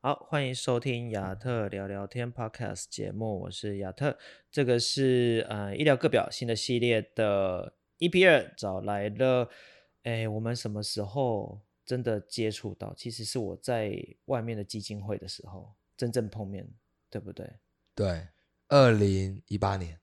好，欢迎收听亚特聊聊天 Podcast 节目，我是亚特。这个是呃医疗个表新的系列的 EP 二，找来了。哎，我们什么时候真的接触到？其实是我在外面的基金会的时候真正碰面，对不对？对，二零一八年。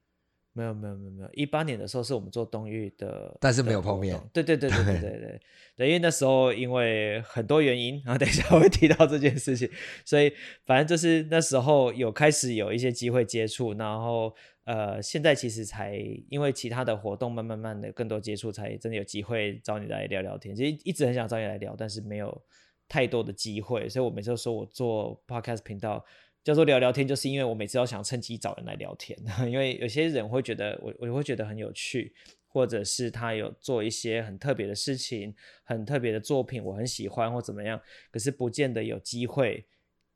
没有没有没有没有。一八年的时候是我们做东域的但是没有碰面。对对对对对 对对。因为那时候因为很多原因然后等一下会提到这件事情。所以反正就是那时候有开始有一些机会接触然后呃现在其实才因为其他的活动慢慢慢的更多接触才真的有机会找你来聊聊天。其实一直很想找你来聊但是没有太多的机会所以我每次都说我做 podcast 频道叫做聊聊天，就是因为我每次都想趁机找人来聊天，因为有些人会觉得我我会觉得很有趣，或者是他有做一些很特别的事情，很特别的作品，我很喜欢或怎么样，可是不见得有机会。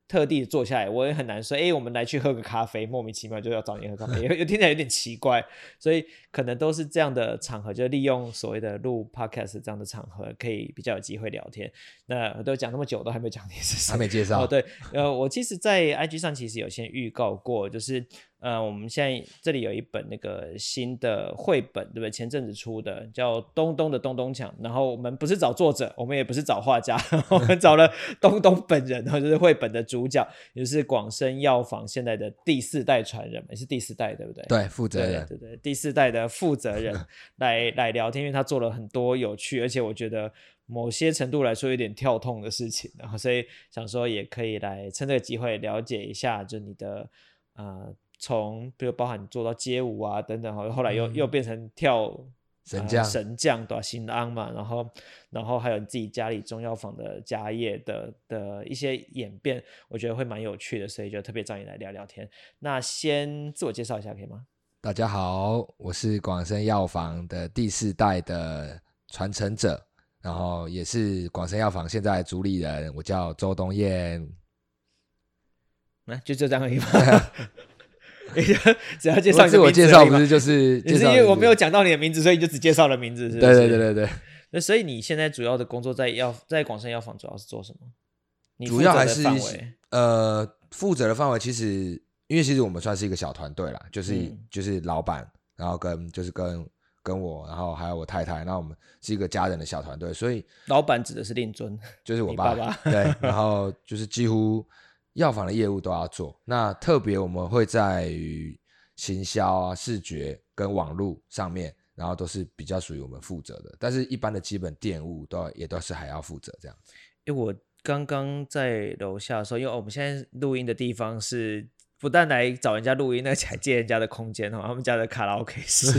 特地坐下来，我也很难说。哎、欸，我们来去喝个咖啡，莫名其妙就要找你喝咖啡，有听起来有点奇怪。所以可能都是这样的场合，就利用所谓的录 podcast 这样的场合，可以比较有机会聊天。那我都讲那么久，都还没讲你是谁，还没介绍。哦，对，呃，我其实，在 IG 上其实有先预告过，就是。呃，我们现在这里有一本那个新的绘本，对不对？前阵子出的叫《东东的东东墙》，然后我们不是找作者，我们也不是找画家，我们找了东东本人，然后就是绘本的主角，也是广生药房现在的第四代传人，也是第四代，对不对？对，负责人，对对对，第四代的负责人 来来聊天，因为他做了很多有趣，而且我觉得某些程度来说有点跳痛的事情，然后所以想说也可以来趁这个机会了解一下，就你的呃。从比如包含做到街舞啊等等，后后来又、嗯、又变成跳神将、呃、神将对吧？新安嘛，然后然后还有你自己家里中药房的家业的的一些演变，我觉得会蛮有趣的，所以就特别找你来聊聊天。那先自我介绍一下可以吗？大家好，我是广生药房的第四代的传承者，然后也是广生药房现在主理人，我叫周东燕。那、啊、就就这张而已吗？只要介绍，自我介绍不是就是？也是因为我没有讲到你的名字，所以你就只介绍了名字，是不是？对对对对对。那所以你现在主要的工作在药在广生药房主要是做什么？你主要还是呃负责的范围，其实因为其实我们算是一个小团队啦，就是、嗯、就是老板，然后跟就是跟跟我，然后还有我太太，那我们是一个家人的小团队，所以老板指的是令尊，就是我爸爸对，然后就是几乎。药房的业务都要做，那特别我们会在行销啊、视觉跟网络上面，然后都是比较属于我们负责的。但是，一般的基本店务都也都是还要负责这样子。因为我刚刚在楼下的时候，因为我们现在录音的地方是。不但来找人家录音，那还借人家的空间 哦，他们家的卡拉 OK 室，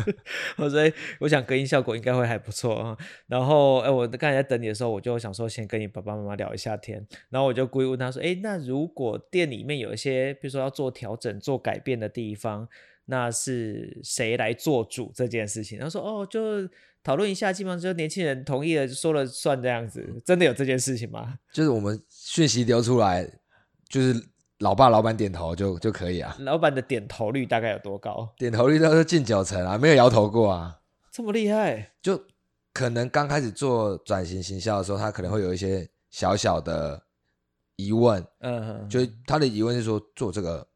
所以我想隔音效果应该会还不错啊。然后，哎，我刚才在等你的时候，我就想说先跟你爸爸妈妈聊一下天。然后我就故意问他说：“哎，那如果店里面有一些，比如说要做调整、做改变的地方，那是谁来做主这件事情？”他说：“哦，就讨论一下，基本上就年轻人同意了说了算这样子。真的有这件事情吗？”就是我们讯息流出来，就是。老爸、老板点头就就可以啊。老板的点头率大概有多高？点头率都是近九成啊，没有摇头过啊。这么厉害？就可能刚开始做转型行销的时候，他可能会有一些小小的疑问。嗯哼。就他的疑问是说，做这个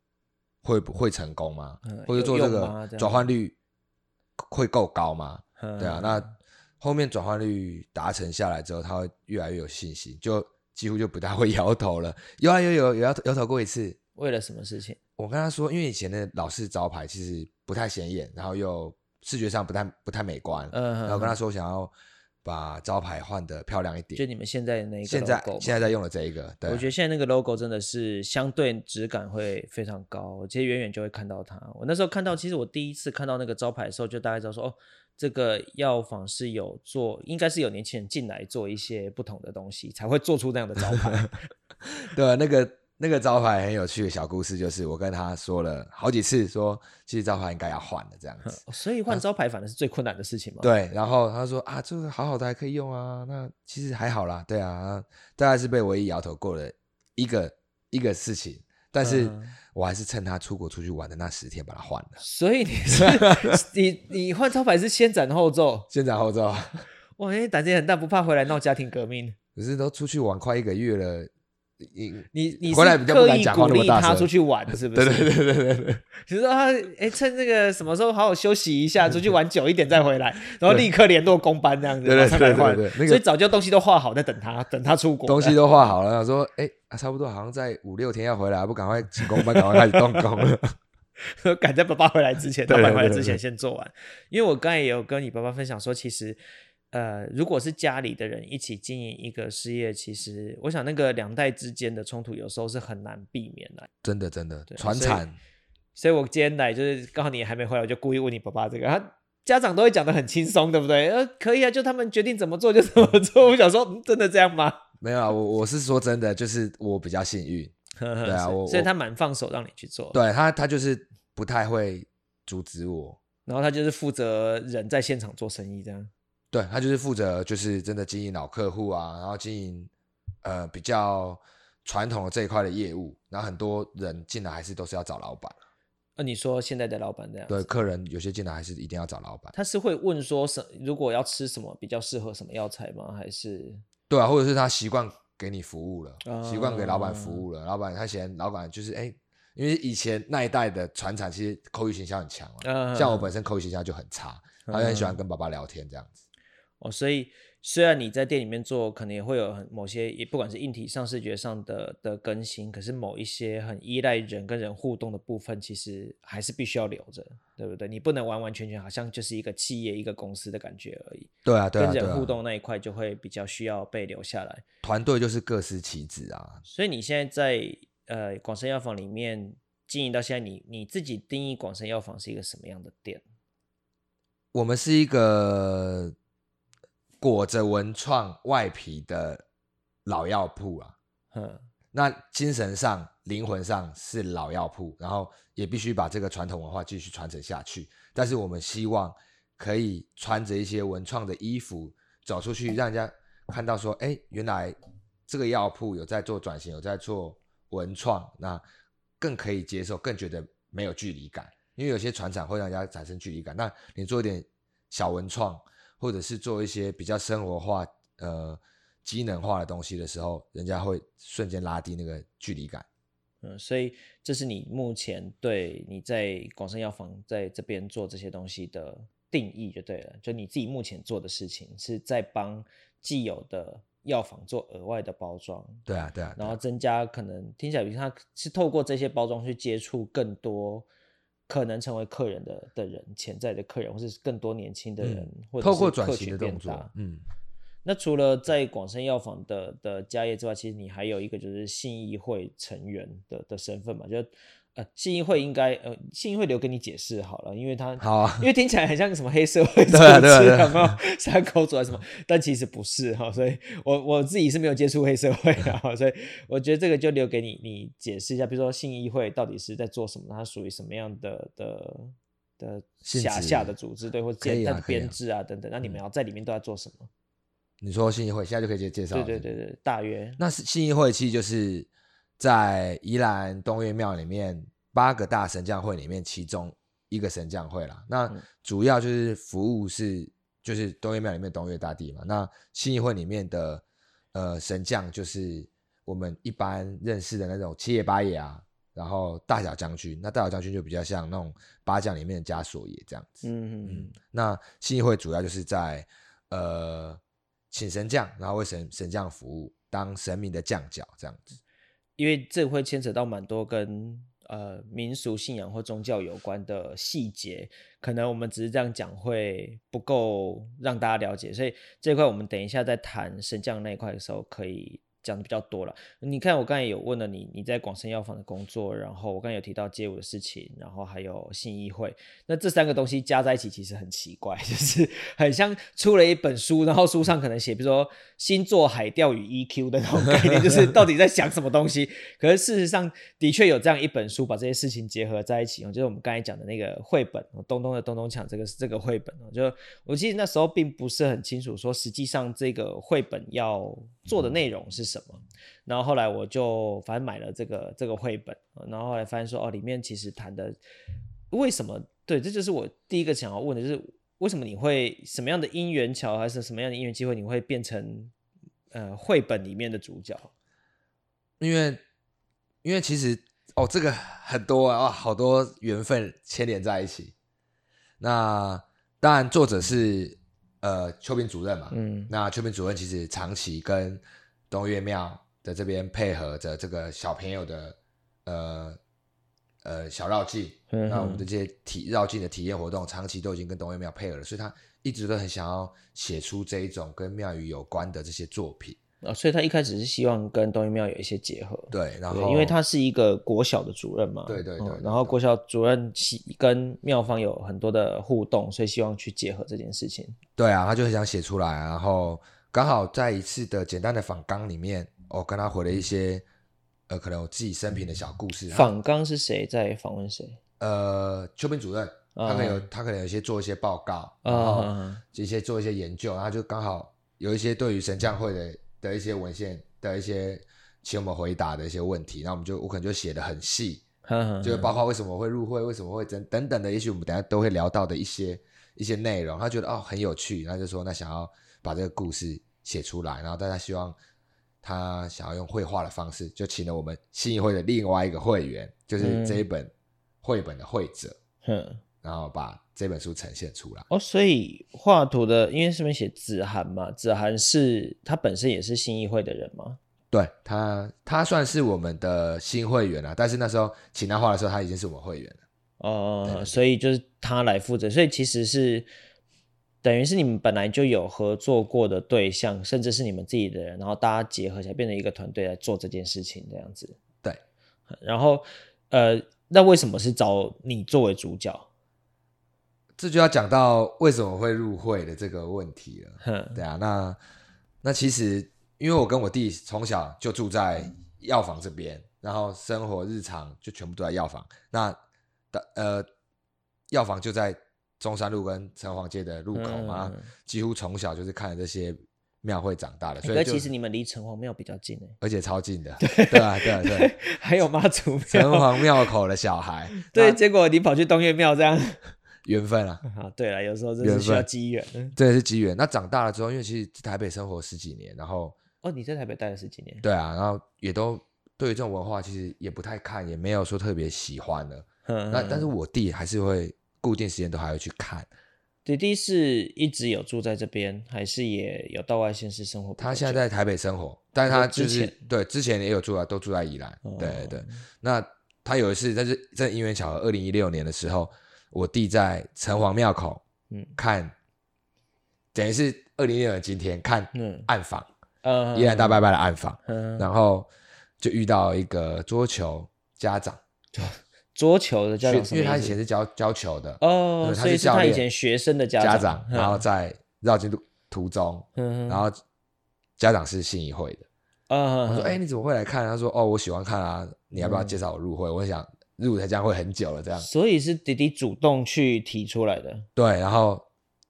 会不会成功吗？嗯、或者做这个转换率会够高吗？对啊。那后面转换率达成下来之后，他会越来越有信心。就几乎就不大会摇头了，有啊有有有摇摇头过一次。为了什么事情？我跟他说，因为以前的老式招牌其实不太显眼，然后又视觉上不太不太美观。嗯，然后跟他说想要把招牌换的漂亮一点。就你们现在的那个，现在现在在用的这一个，对。我觉得现在那个 logo 真的是相对质感会非常高，其实远远就会看到它。我那时候看到，其实我第一次看到那个招牌的时候，就大概知道说哦。这个药房是有做，应该是有年轻人进来做一些不同的东西，才会做出那样的招牌。对，那个那个招牌很有趣的小故事，就是我跟他说了好几次说，说其实招牌应该要换的这样子。所以换招牌反而是最困难的事情嘛。对，然后他说啊，这个好好的还可以用啊，那其实还好啦。对啊，大概是被唯一摇头过了一个一个事情，但是。嗯我还是趁他出国出去玩的那十天把它换了。所以你是 你你换招牌是先斩后奏，先斩后奏。哇，你胆子很大，不怕回来闹家庭革命？可是都出去玩快一个月了，你你你是刻意鼓励他出去玩，是不是？对对对对对对。比如 说他哎，趁这个什么时候好好休息一下，出去玩久一点再回来，然后立刻联络工班这样子，马上来换。所以早就东西都画好，在等他，等他出国。东西都画好了，说哎，差不多好像在五六天要回来，不赶快请工班，赶快开始动工了。赶在爸爸回来之前，爸爸回来之前先做完。因为我刚才也有跟你爸爸分享说，其实。呃，如果是家里的人一起经营一个事业，其实我想那个两代之间的冲突有时候是很难避免的。真的，真的，传产。所以我今天来就是刚好你还没回来，我就故意问你爸爸这个。他家长都会讲的很轻松，对不对？呃，可以啊，就他们决定怎么做就怎么做。我想说，嗯，真的这样吗？没有啊，我我是说真的，就是我比较幸运。对啊，我所以他蛮放手让你去做。对他，他就是不太会阻止我，然后他就是负责人在现场做生意这样。对，他就是负责，就是真的经营老客户啊，然后经营呃比较传统的这一块的业务，然后很多人进来还是都是要找老板。那、啊、你说现在的老板这样？对，客人有些进来还是一定要找老板。他是会问说什，如果要吃什么比较适合什么药材吗？还是？对啊，或者是他习惯给你服务了，嗯、习惯给老板服务了，老板他嫌老板就是哎，因为以前那一代的传产其实口语形象很强啊，嗯、像我本身口语形象就很差，他就很喜欢跟爸爸聊天这样子。哦，所以虽然你在店里面做，可能也会有很某些，也不管是硬体上、视觉上的的更新，可是某一些很依赖人跟人互动的部分，其实还是必须要留着，对不对？你不能完完全全好像就是一个企业、一个公司的感觉而已。对啊，对啊，跟人互动那一块就会比较需要被留下来。团队就是各司其职啊。所以你现在在呃广生药房里面经营到现在你，你你自己定义广生药房是一个什么样的店？我们是一个。裹着文创外皮的老药铺啊，嗯，那精神上、灵魂上是老药铺，然后也必须把这个传统文化继续传承下去。但是我们希望可以穿着一些文创的衣服走出去，让人家看到说，哎，原来这个药铺有在做转型，有在做文创，那更可以接受，更觉得没有距离感。因为有些船厂会让人家产生距离感，那你做一点小文创。或者是做一些比较生活化、呃，机能化的东西的时候，人家会瞬间拉低那个距离感。嗯，所以这是你目前对你在广生药房在这边做这些东西的定义就对了。就你自己目前做的事情是在帮既有的药房做额外的包装。对啊，对啊。然后增加可能听起来，比如他是透过这些包装去接触更多。可能成为客人的的人，潜在的客人，或是更多年轻的人，嗯、或者是客群变大。嗯，那除了在广生药房的的家业之外，其实你还有一个就是信义会成员的的身份嘛，就。呃，信义会应该呃，信义会留给你解释好了，因为他好啊，因为听起来很像什么黑社会组织，有没有山口组啊什么？但其实不是哈，所以我我自己是没有接触黑社会的哈，所以我觉得这个就留给你，你解释一下，比如说信义会到底是在做什么，它属于什么样的的的辖下的组织，对，或者简单的编制啊等等，那你们要在里面都在做什么？你说信义会现在就可以介介绍，对对对对，大约那是信义会其实就是。在宜兰东岳庙里面，八个大神将会里面，其中一个神将会啦。那主要就是服务是，就是东岳庙里面东岳大帝嘛。那信义会里面的呃神将，就是我们一般认识的那种七爷八爷啊，然后大小将军。那大小将军就比较像那种八将里面的枷锁爷这样子。嗯嗯嗯。那信义会主要就是在呃请神将，然后为神神将服务，当神明的将角这样子。因为这会牵扯到蛮多跟呃民俗信仰或宗教有关的细节，可能我们只是这样讲会不够让大家了解，所以这块我们等一下在谈升降那一块的时候可以。讲的比较多了，你看我刚才有问了你，你在广生药房的工作，然后我刚才有提到街舞的事情，然后还有信义会，那这三个东西加在一起其实很奇怪，就是很像出了一本书，然后书上可能写，比如说星座海钓与 EQ 的那种概念，就是到底在想什么东西。可是事实上的确有这样一本书，把这些事情结合在一起，就是我们刚才讲的那个绘本，东东的东东抢这个是这个绘本，就我记得那时候并不是很清楚，说实际上这个绘本要做的内容是什么？然后后来我就反正买了这个这个绘本，然后后来发现说哦，里面其实谈的为什么？对，这就是我第一个想要问的，就是为什么你会什么样的因缘巧，还是什么样的因缘机会，你会变成呃绘本里面的主角？因为因为其实哦，这个很多啊，好多缘分牵连在一起。那当然，作者是呃邱斌主任嘛，嗯，那邱斌主任其实长期跟东岳庙的这边配合着这个小朋友的呃呃小绕境，嗯、那我们的这些体绕境的体验活动，长期都已经跟东岳庙配合了，所以他一直都很想要写出这一种跟庙宇有关的这些作品。啊，所以他一开始是希望跟东岳庙有一些结合，对，然后因为他是一个国小的主任嘛，对对对，对，然后国小主任跟庙方有很多的互动，所以希望去结合这件事情。对啊，他就很想写出来，然后刚好在一次的简单的访纲里面，我跟他回了一些，呃，可能我自己生平的小故事。访纲是谁在访问谁？呃，邱斌主任，他可能有、嗯、他可能有些做一些报告，然后一些做一些研究，然后就刚好有一些对于神将会的。的一些文献的一些请我们回答的一些问题，那我们就我可能就写的很细，就包括为什么会入会，为什么会等等等的，也许我们等下都会聊到的一些一些内容。他觉得哦很有趣，他就说那想要把这个故事写出来，然后大家希望他想要用绘画的方式，就请了我们信义会的另外一个会员，就是这一本绘本的绘者，嗯，然后把。这本书呈现出来哦，所以画图的，因为上面写子涵嘛，子涵是他本身也是信义会的人吗？对他，他算是我们的新会员了，但是那时候请他画的时候，他已经是我们会员了。哦、呃，所以就是他来负责，所以其实是等于是你们本来就有合作过的对象，甚至是你们自己的人，然后大家结合起来变成一个团队来做这件事情，这样子。对，然后呃，那为什么是找你作为主角？这就要讲到为什么会入会的这个问题了。对啊，那那其实因为我跟我弟从小就住在药房这边，然后生活日常就全部都在药房。那的呃，药房就在中山路跟城隍街的路口嘛，嗯、几乎从小就是看着这些庙会长大的。所以其实你们离城隍庙比较近，而且超近的。对对啊，对啊，对，还有妈祖庙，城隍庙口的小孩。对，结果你跑去东岳庙这样。缘分啊！啊，对了，有时候真是需要机缘，真的是机缘。那长大了之后，因为其实台北生活十几年，然后哦，你在台北待了十几年，对啊，然后也都对于这种文化其实也不太看，也没有说特别喜欢的。嗯，那但是我弟还是会固定时间都还会去看。弟弟是一直有住在这边，还是也有到外县市生活？他现在在台北生活，但是他就是对之前也有住啊，都住在宜兰。哦、对对对，那他有一次，但是在因缘巧合，二零一六年的时候。我弟在城隍庙口，嗯，看，等于是二零一六年今天看暗访，嗯，宜兰大拜拜的暗访，嗯，然后就遇到一个桌球家长，桌球的家长，因为他以前是教教球的，哦，所以是他以前学生的家长，然后在绕进途途中，嗯，然后家长是信义会的，嗯，我说，哎，你怎么会来看？他说，哦，我喜欢看啊，你要不要介绍我入会？我想。入台将会很久了，这样，所以是弟弟主动去提出来的。对，然后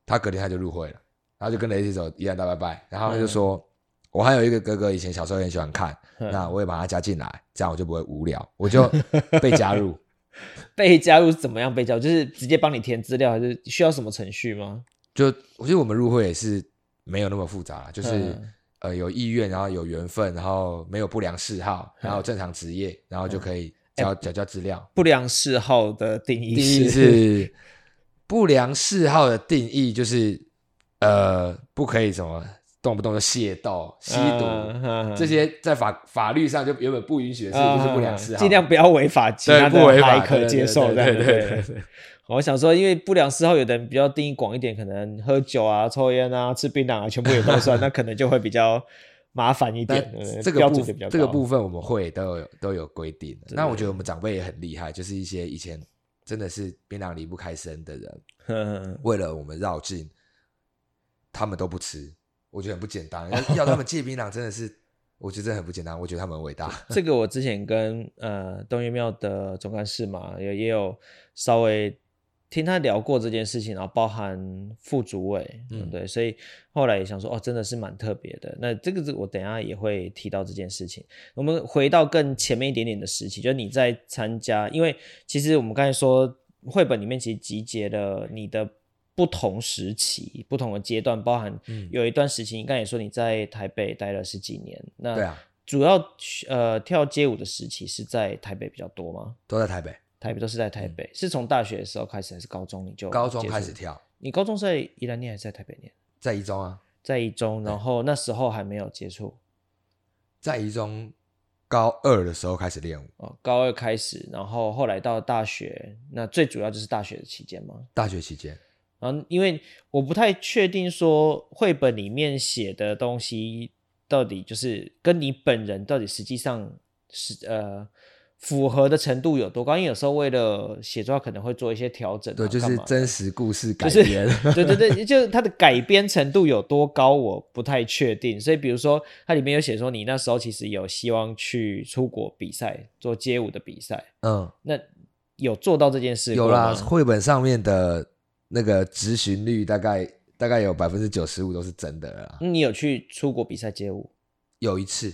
他隔天他就入会了，然后就跟雷一起走宜兰大拜拜，然后他就说：“嗯、我还有一个哥哥，以前小时候也很喜欢看，嗯、那我也把他加进来，这样我就不会无聊，我就被加入。” 被加入是怎么样？被加入就是直接帮你填资料，还是需要什么程序吗？就我觉得我们入会也是没有那么复杂，就是、嗯、呃有意愿，然后有缘分，然后没有不良嗜好，然后正常职业，然后就可以。交交交资料，不良嗜好的定义是，是不良嗜好的定义就是呃，不可以什么动不动就械斗、吸毒、uh, 这些，在法法律上就原本不允许的事情，就是不良嗜好，尽量不要违法，其他的还可接受。对对对对，我想说，因为不良嗜好有的人比较定义广一点，可能喝酒啊、抽烟啊、吃槟榔啊，全部也都算，那可能就会比较。麻烦一点，这个部这个部分我们会都有都有规定的。那我觉得我们长辈也很厉害，就是一些以前真的是槟榔离不开身的人，为了我们绕境，他们都不吃，我觉得很不简单。要他们戒槟榔，真的是我觉得很不简单。我觉得他们很伟大。这个我之前跟呃东岳庙的总干事嘛，也也有稍微。听他聊过这件事情，然后包含副主委，嗯，对，所以后来也想说，哦，真的是蛮特别的。那这个是我等一下也会提到这件事情。我们回到更前面一点点的时期，就是你在参加，因为其实我们刚才说绘本里面其实集结了你的不同时期、不同的阶段，包含有一段时期，你刚才也说你在台北待了十几年，那对啊，主要呃跳街舞的时期是在台北比较多吗？都在台北，台北都是在台北。嗯、是从大学的时候开始还是高中你就高中开始跳？你高中在宜兰念还是在台北念？在一中啊，在一中，然后那时候还没有接触，在一中高二的时候开始练舞哦，高二开始，然后后来到大学，那最主要就是大学的期间吗？大学期间，然后因为我不太确定说绘本里面写的东西到底就是跟你本人到底实际上是呃。符合的程度有多高？因为有时候为了写作，可能会做一些调整。对，就是真实故事改编。就是、对对对，就是它的改编程度有多高，我不太确定。所以，比如说，它里面有写说，你那时候其实有希望去出国比赛，做街舞的比赛。嗯，那有做到这件事？有啦，绘本上面的那个执行率大概大概有百分之九十五都是真的啦。你有去出国比赛街舞？有一次。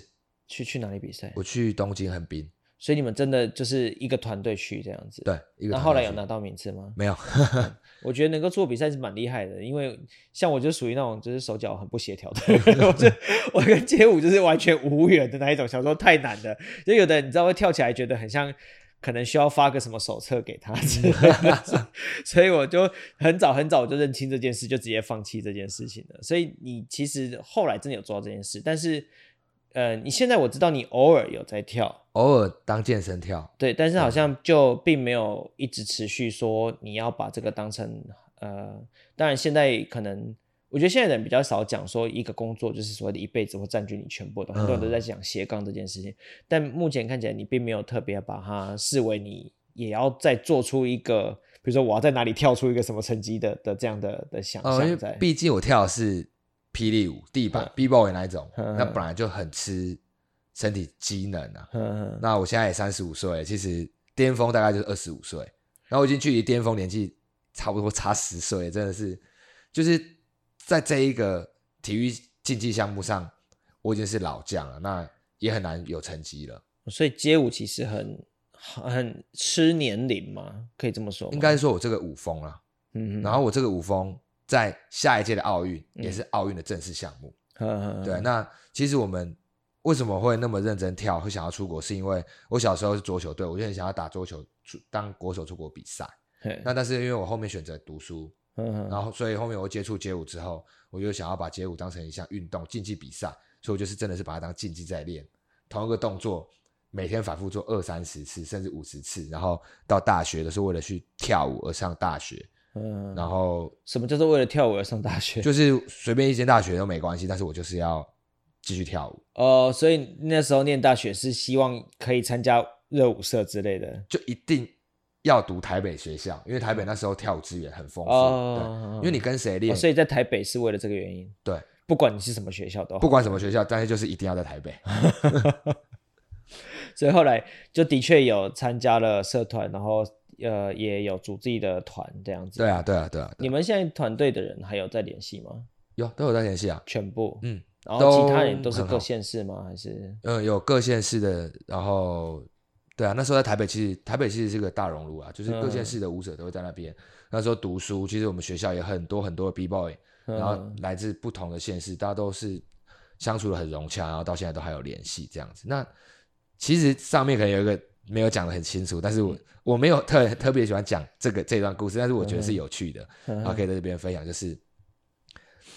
去去哪里比赛？我去东京横滨。所以你们真的就是一个团队去这样子，对。那后来有拿到名次吗？没有。我觉得能够做比赛是蛮厉害的，因为像我就属于那种就是手脚很不协调的，我就我跟街舞就是完全无缘的那一种。小时候太难了，就有的人你知道会跳起来觉得很像，可能需要发个什么手册给他之类的，所以我就很早很早就认清这件事，就直接放弃这件事情了。所以你其实后来真的有做到这件事，但是。呃，你现在我知道你偶尔有在跳，偶尔当健身跳，对，但是好像就并没有一直持续说你要把这个当成呃，当然现在可能我觉得现在人比较少讲说一个工作就是所谓的一辈子会占据你全部的，很多人都在讲斜杠这件事情，嗯，但目前看起来你并没有特别把它视为你也要再做出一个，比如说我要在哪里跳出一个什么成绩的的这样的的想象在，毕竟我跳的是。霹雳舞、地板、B-boy 那一种，那本来就很吃身体机能啊。那我现在也三十五岁，其实巅峰大概就是二十五岁，然后我已经距离巅峰年纪差不多差十岁，真的是，就是在这一个体育竞技项目上，我已经是老将了，那也很难有成绩了。所以街舞其实很很吃年龄嘛，可以这么说。应该说我这个舞风啊，嗯，然后我这个舞风。在下一届的奥运也是奥运的正式项目。嗯，对。那其实我们为什么会那么认真跳，会想要出国，是因为我小时候是桌球队，我就很想要打桌球出当国手出国比赛。那但是因为我后面选择读书，然后所以后面我接触街舞之后，我就想要把街舞当成一项运动竞技比赛，所以我就是真的是把它当竞技在练，同一个动作每天反复做二三十次，甚至五十次，然后到大学的时候为了去跳舞而上大学。嗯，然后什么叫做为了跳舞而上大学？就是随便一间大学都没关系，但是我就是要继续跳舞。哦，所以那时候念大学是希望可以参加热舞社之类的，就一定要读台北学校，因为台北那时候跳舞资源很丰富。哦，对，因为你跟谁练，哦，所以在台北是为了这个原因。对，不管你是什么学校都好，不管什么学校，但是就是一定要在台北。所以后来就的确有参加了社团，然后。呃，也有组自己的团这样子。对啊，对啊，对啊。你们现在团队的人还有在联系吗？有，都有在联系啊。全部。嗯。然后其他人都是各县市吗？还是？嗯，有各县市的。然后，对啊，那时候在台北，其实台北其实是个大熔炉啊，就是各县市的舞者都会在那边。嗯。那时候读书，其实我们学校也很多很多的 B boy，然后来自不同的县市，大家都是相处的很融洽，然后到现在都还有联系这样子。那其实上面可能有一个。没有讲的很清楚，但是我我没有特特别喜欢讲这个这段故事，但是我觉得是有趣的，然后可以在这边分享。就是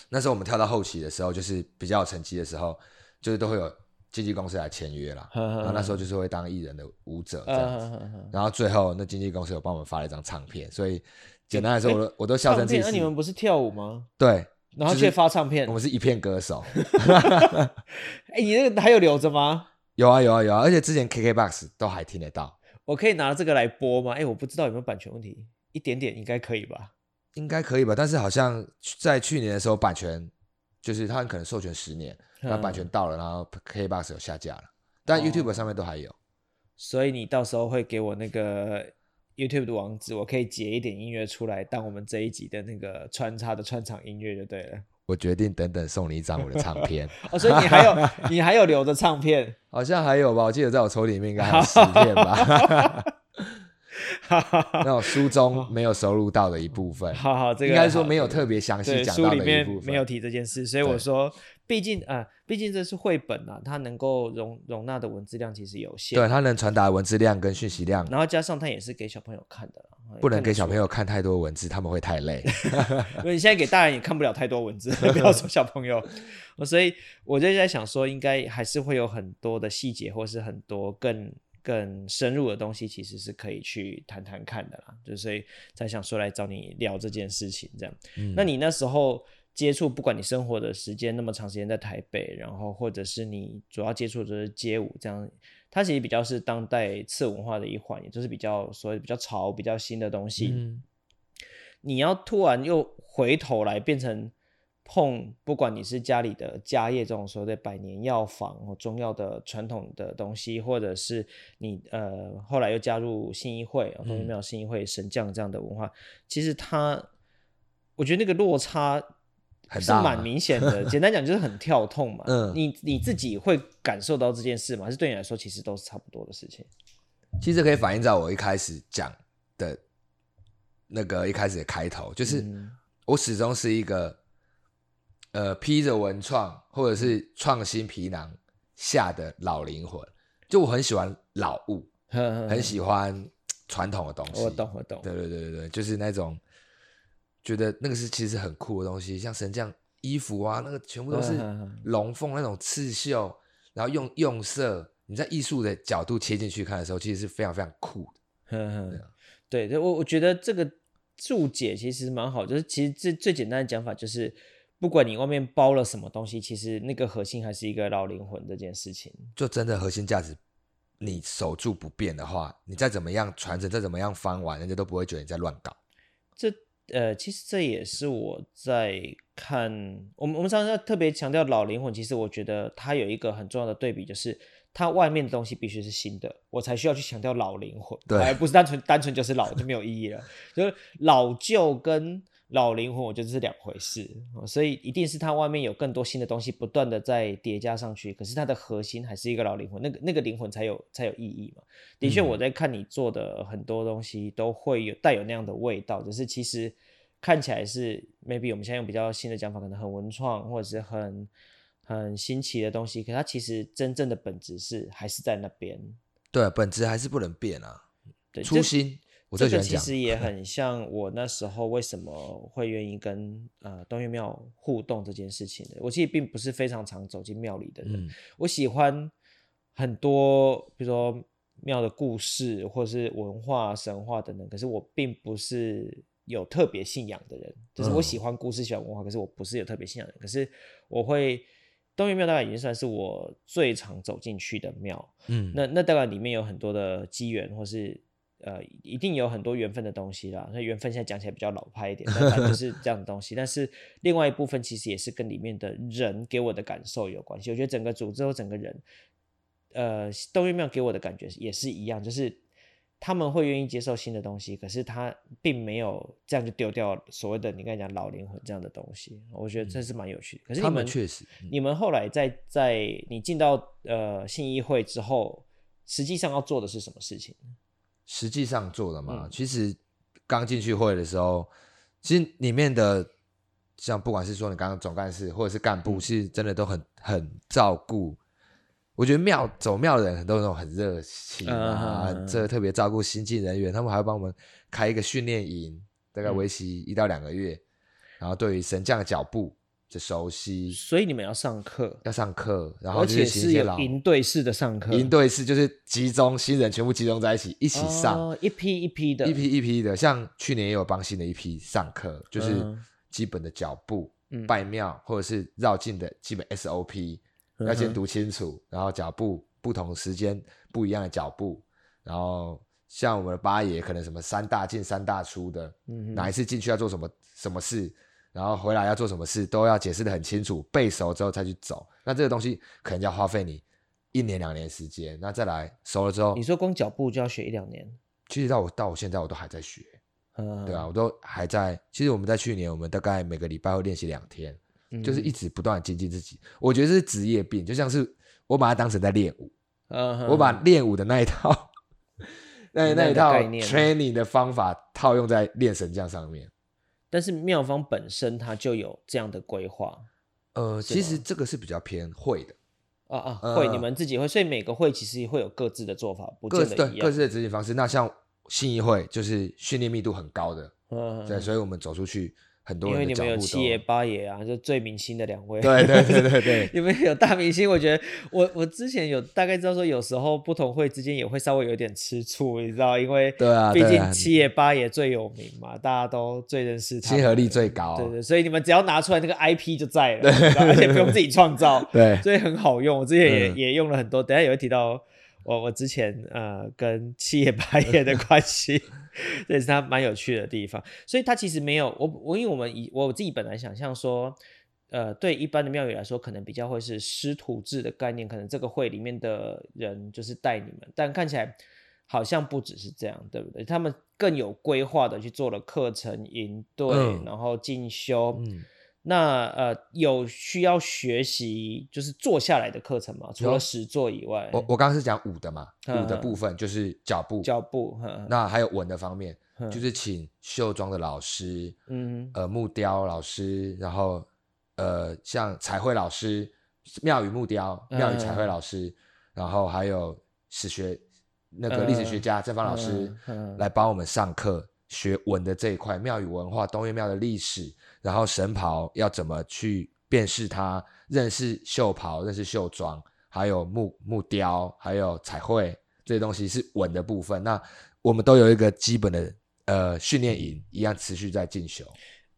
那时候我们跳到后期的时候，就是比较有成绩的时候，就是都会有经纪公司来签约了。然后那时候就是会当艺人的舞者这样子。然后最后那经纪公司有帮我们发了一张唱片，所以简单来说，我都我都笑称自己。那你们不是跳舞吗？对，然后却发唱片。我们是一片歌手。哎，你那个还有留着吗？有啊有啊有啊，而且之前 KKBOX 都还听得到。我可以拿这个来播吗？哎，我不知道有没有版权问题，一点点应该可以吧？应该可以吧？但是好像在去年的时候，版权就是他可能授权十年，那版权到了，然后 KKBOX 有下架了，但 YouTube 上面都还有。哦。所以你到时候会给我那个 YouTube 的网址，我可以截一点音乐出来，当我们这一集的那个穿插的穿场音乐就对了。我决定等等送你一张我的唱片 哦，所以你还有 你还有留着唱片？好像还有吧，我记得在我抽屉里面应该还有十片吧。那种书中 没有收录到的一部分，好好，这个应该说没有特别详细讲到的一部分，书里面没有提这件事，所以我说毕竟啊，毕竟这是绘本啊，它能够容容纳的文字量其实有限。对，它能传达文字量跟讯息量，然后加上它也是给小朋友看的，不能给小朋友看太多文字，他们会太累。因为你现在给大人也看不了太多文字，不要说小朋友。所以我就在想说，应该还是会有很多的细节，或是很多更更深入的东西，其实是可以去谈谈看的啦。就所以才想说来找你聊这件事情，这样。嗯、那你那时候。接触，不管你生活的时间那么长时间在台北，然后或者是你主要接触的就是街舞这样，它其实比较是当代次文化的一环，也就是比较所谓比较潮、比较新的东西。嗯、你要突然又回头来变成碰，不管你是家里的家业这种所谓的百年药房或中药的传统的东西，或者是你呃后来又加入信义会、东岳庙信义会神将这样的文化，嗯、其实它，我觉得那个落差。是蛮明显的，简单讲就是很跳痛嘛。嗯，你你自己会感受到这件事吗？还是对你来说其实都是差不多的事情？其实可以反映在我一开始讲的那个一开始的开头，就是我始终是一个呃披着文创或者是创新皮囊下的老灵魂，就我很喜欢老物，很喜欢传统的东西。我懂，我懂。对对对对对，就是那种。觉得那个是其实很酷的东西，像神将衣服啊，那个全部都是龙凤那种刺绣，然后用用色，你在艺术的角度切进去看的时候，其实是非常非常酷的。对，对，我我觉得这个注解其实蛮好，就是其实最最简单的讲法就是，不管你外面包了什么东西，其实那个核心还是一个老灵魂这件事情。就真的核心价值，你守住不变的话，你再怎么样传承，再怎么样翻完，人家都不会觉得你在乱搞。这。呃，其实这也是我在看我们我们常常要特别强调老灵魂。其实我觉得它有一个很重要的对比，就是它外面的东西必须是新的，我才需要去强调老灵魂，对，而不是单纯单纯就是老就没有意义了。就是老旧跟老灵魂，我觉得是两回事，所以一定是它外面有更多新的东西不断的在叠加上去，可是它的核心还是一个老灵魂，那个那个灵魂才有才有意义嘛。的确，我在看你做的很多东西都会有带有那样的味道，只是其实看起来是 maybe 我们现在用比较新的讲法，可能很文创或者是很很新奇的东西，可它其实真正的本质是还是在那边。对，本质还是不能变啊，对，初心。这个其实也 很像我那时候为什么会愿意跟呃东岳庙互动这件事情的。我其实并不是非常常走进庙里的人，嗯、我喜欢很多比如说庙的故事或者是文化神话等等，可是我并不是有特别信仰的人。就是我喜欢故事喜欢文化，可是我不是有特别信仰的人。可是我会东岳庙大概已经算是我最常走进去的庙。嗯，那那大概里面有很多的机缘或是。呃，一定有很多缘分的东西啦。那缘分现在讲起来比较老派一点，但就是这样的东西。但是另外一部分其实也是跟里面的人给我的感受有关系。我觉得整个组织和整个人，呃，东岳庙给我的感觉也是一样，就是他们会愿意接受新的东西，可是他并没有这样就丢掉所谓的你刚才讲老灵魂这样的东西。我觉得这是蛮有趣的。可是你们，他们确实，你们后来在在你进到呃信义会之后，实际上要做的是什么事情？实际上做的嘛，嗯、其实刚进去会的时候，其实里面的像不管是说你刚刚总干事或者是干部，是真的都很很照顾。我觉得庙走庙的人很多那种很热情啊，这、嗯、特别照顾新进人员，他们还会帮我们开一个训练营，大概为期一到两个月，嗯、然后对于神将的脚步。就熟悉，所以你们要上课，要上课，然后就是是有营队式的上课，营队式就是集中新人全部集中在一起一起上，哦、一批一批的，一批一批的。像去年也有帮新的一批上课，就是基本的脚步、嗯、拜庙或者是绕境的基本 SOP、嗯、要先读清楚，然后脚步不同时间不一样的脚步，然后像我们的八爷可能什么三大进三大出的，嗯、哪一次进去要做什么什么事。然后回来要做什么事都要解释的很清楚，背熟之后再去走。那这个东西可能要花费你一年两年时间。那再来熟了之后，你说光脚步就要学一两年？其实到我到我现在我都还在学，嗯，对啊，我都还在。其实我们在去年，我们大概每个礼拜会练习两天，嗯、就是一直不断精进自己。我觉得是职业病，就像是我把它当成在练舞，嗯，我把练舞的那一套，那那一套 training 的方法套用在练神将上面。但是妙方本身它就有这样的规划，呃，其实这个是比较偏会的。啊啊，会、嗯、你们自己会，所以每个会其实会有各自的做法，不见得一样。对，各自的执行方式。那像信义会就是训练密度很高的，嗯，对，所以我们走出去。很多人因为你们有七爷八爷啊，就最明星的两位。对对对对对，你们有大明星，我觉得我我之前有大概知道说，有时候不同会之间也会稍微有点吃醋，你知道，因为对啊，毕竟七爷八爷最有名嘛，大家都最认识他，亲和力最高。对对，所以你们只要拿出来那个 IP 就在了，而且不用自己创造，对，所以很好用。我之前也也用了很多，等下也会提到。我我之前呃跟七爷八爷的关系，这也是他蛮有趣的地方。所以他其实没有我我因为我们以我自己本来想象说，呃对一般的庙宇来说，可能比较会是师徒制的概念，可能这个会里面的人就是带你们，但看起来好像不只是这样，对不对？他们更有规划的去做了课程营队，嗯、然后进修。嗯那呃，有需要学习就是坐下来的课程吗？除了实作以外，我我刚刚是讲舞的嘛，呵呵武的部分就是脚步，脚步。那还有文的方面，就是请绣庄的老师，嗯，呃，木雕老师，然后呃，像彩绘老师，庙宇木雕、庙宇彩绘老师，然后还有史学那个历史学家郑芳老师来帮我们上课，学文的这一块，庙宇文化，东岳庙的历史。然后神袍要怎么去辨识它？认识绣袍，认识绣庄，还有木木雕，还有彩绘这些东西是文的部分。那我们都有一个基本的呃训练营，一样持续在进修。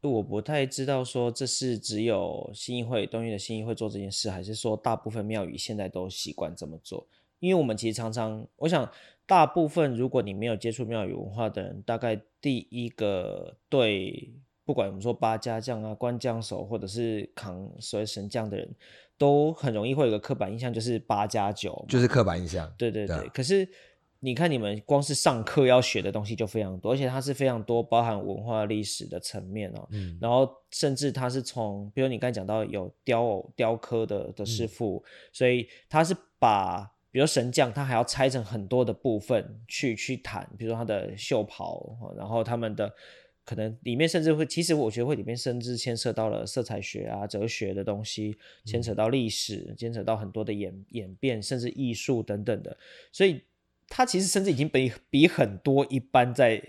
我不太知道说这是只有新义会东岳的新义会做这件事，还是说大部分庙宇现在都习惯这么做？因为我们其实常常，我想大部分如果你没有接触庙宇文化的人，大概第一个对。不管我们说八家将啊、官将手，或者是扛所谓神将的人，都很容易会有个刻板印象，就是八加九，就是刻板印象。对对对。对可是你看，你们光是上课要学的东西就非常多，而且它是非常多，包含文化历史的层面哦。嗯。然后甚至它是从，比如你刚才讲到有雕偶、雕刻的的师傅，嗯、所以他是把，比如神将，他还要拆成很多的部分去去谈，比如说他的袖袍，然后他们的。可能里面甚至会，其实我觉得会里面甚至牵涉到了色彩学啊、哲学的东西，牵扯到历史，牵扯到很多的演演变，甚至艺术等等的。所以它其实甚至已经比比很多一般在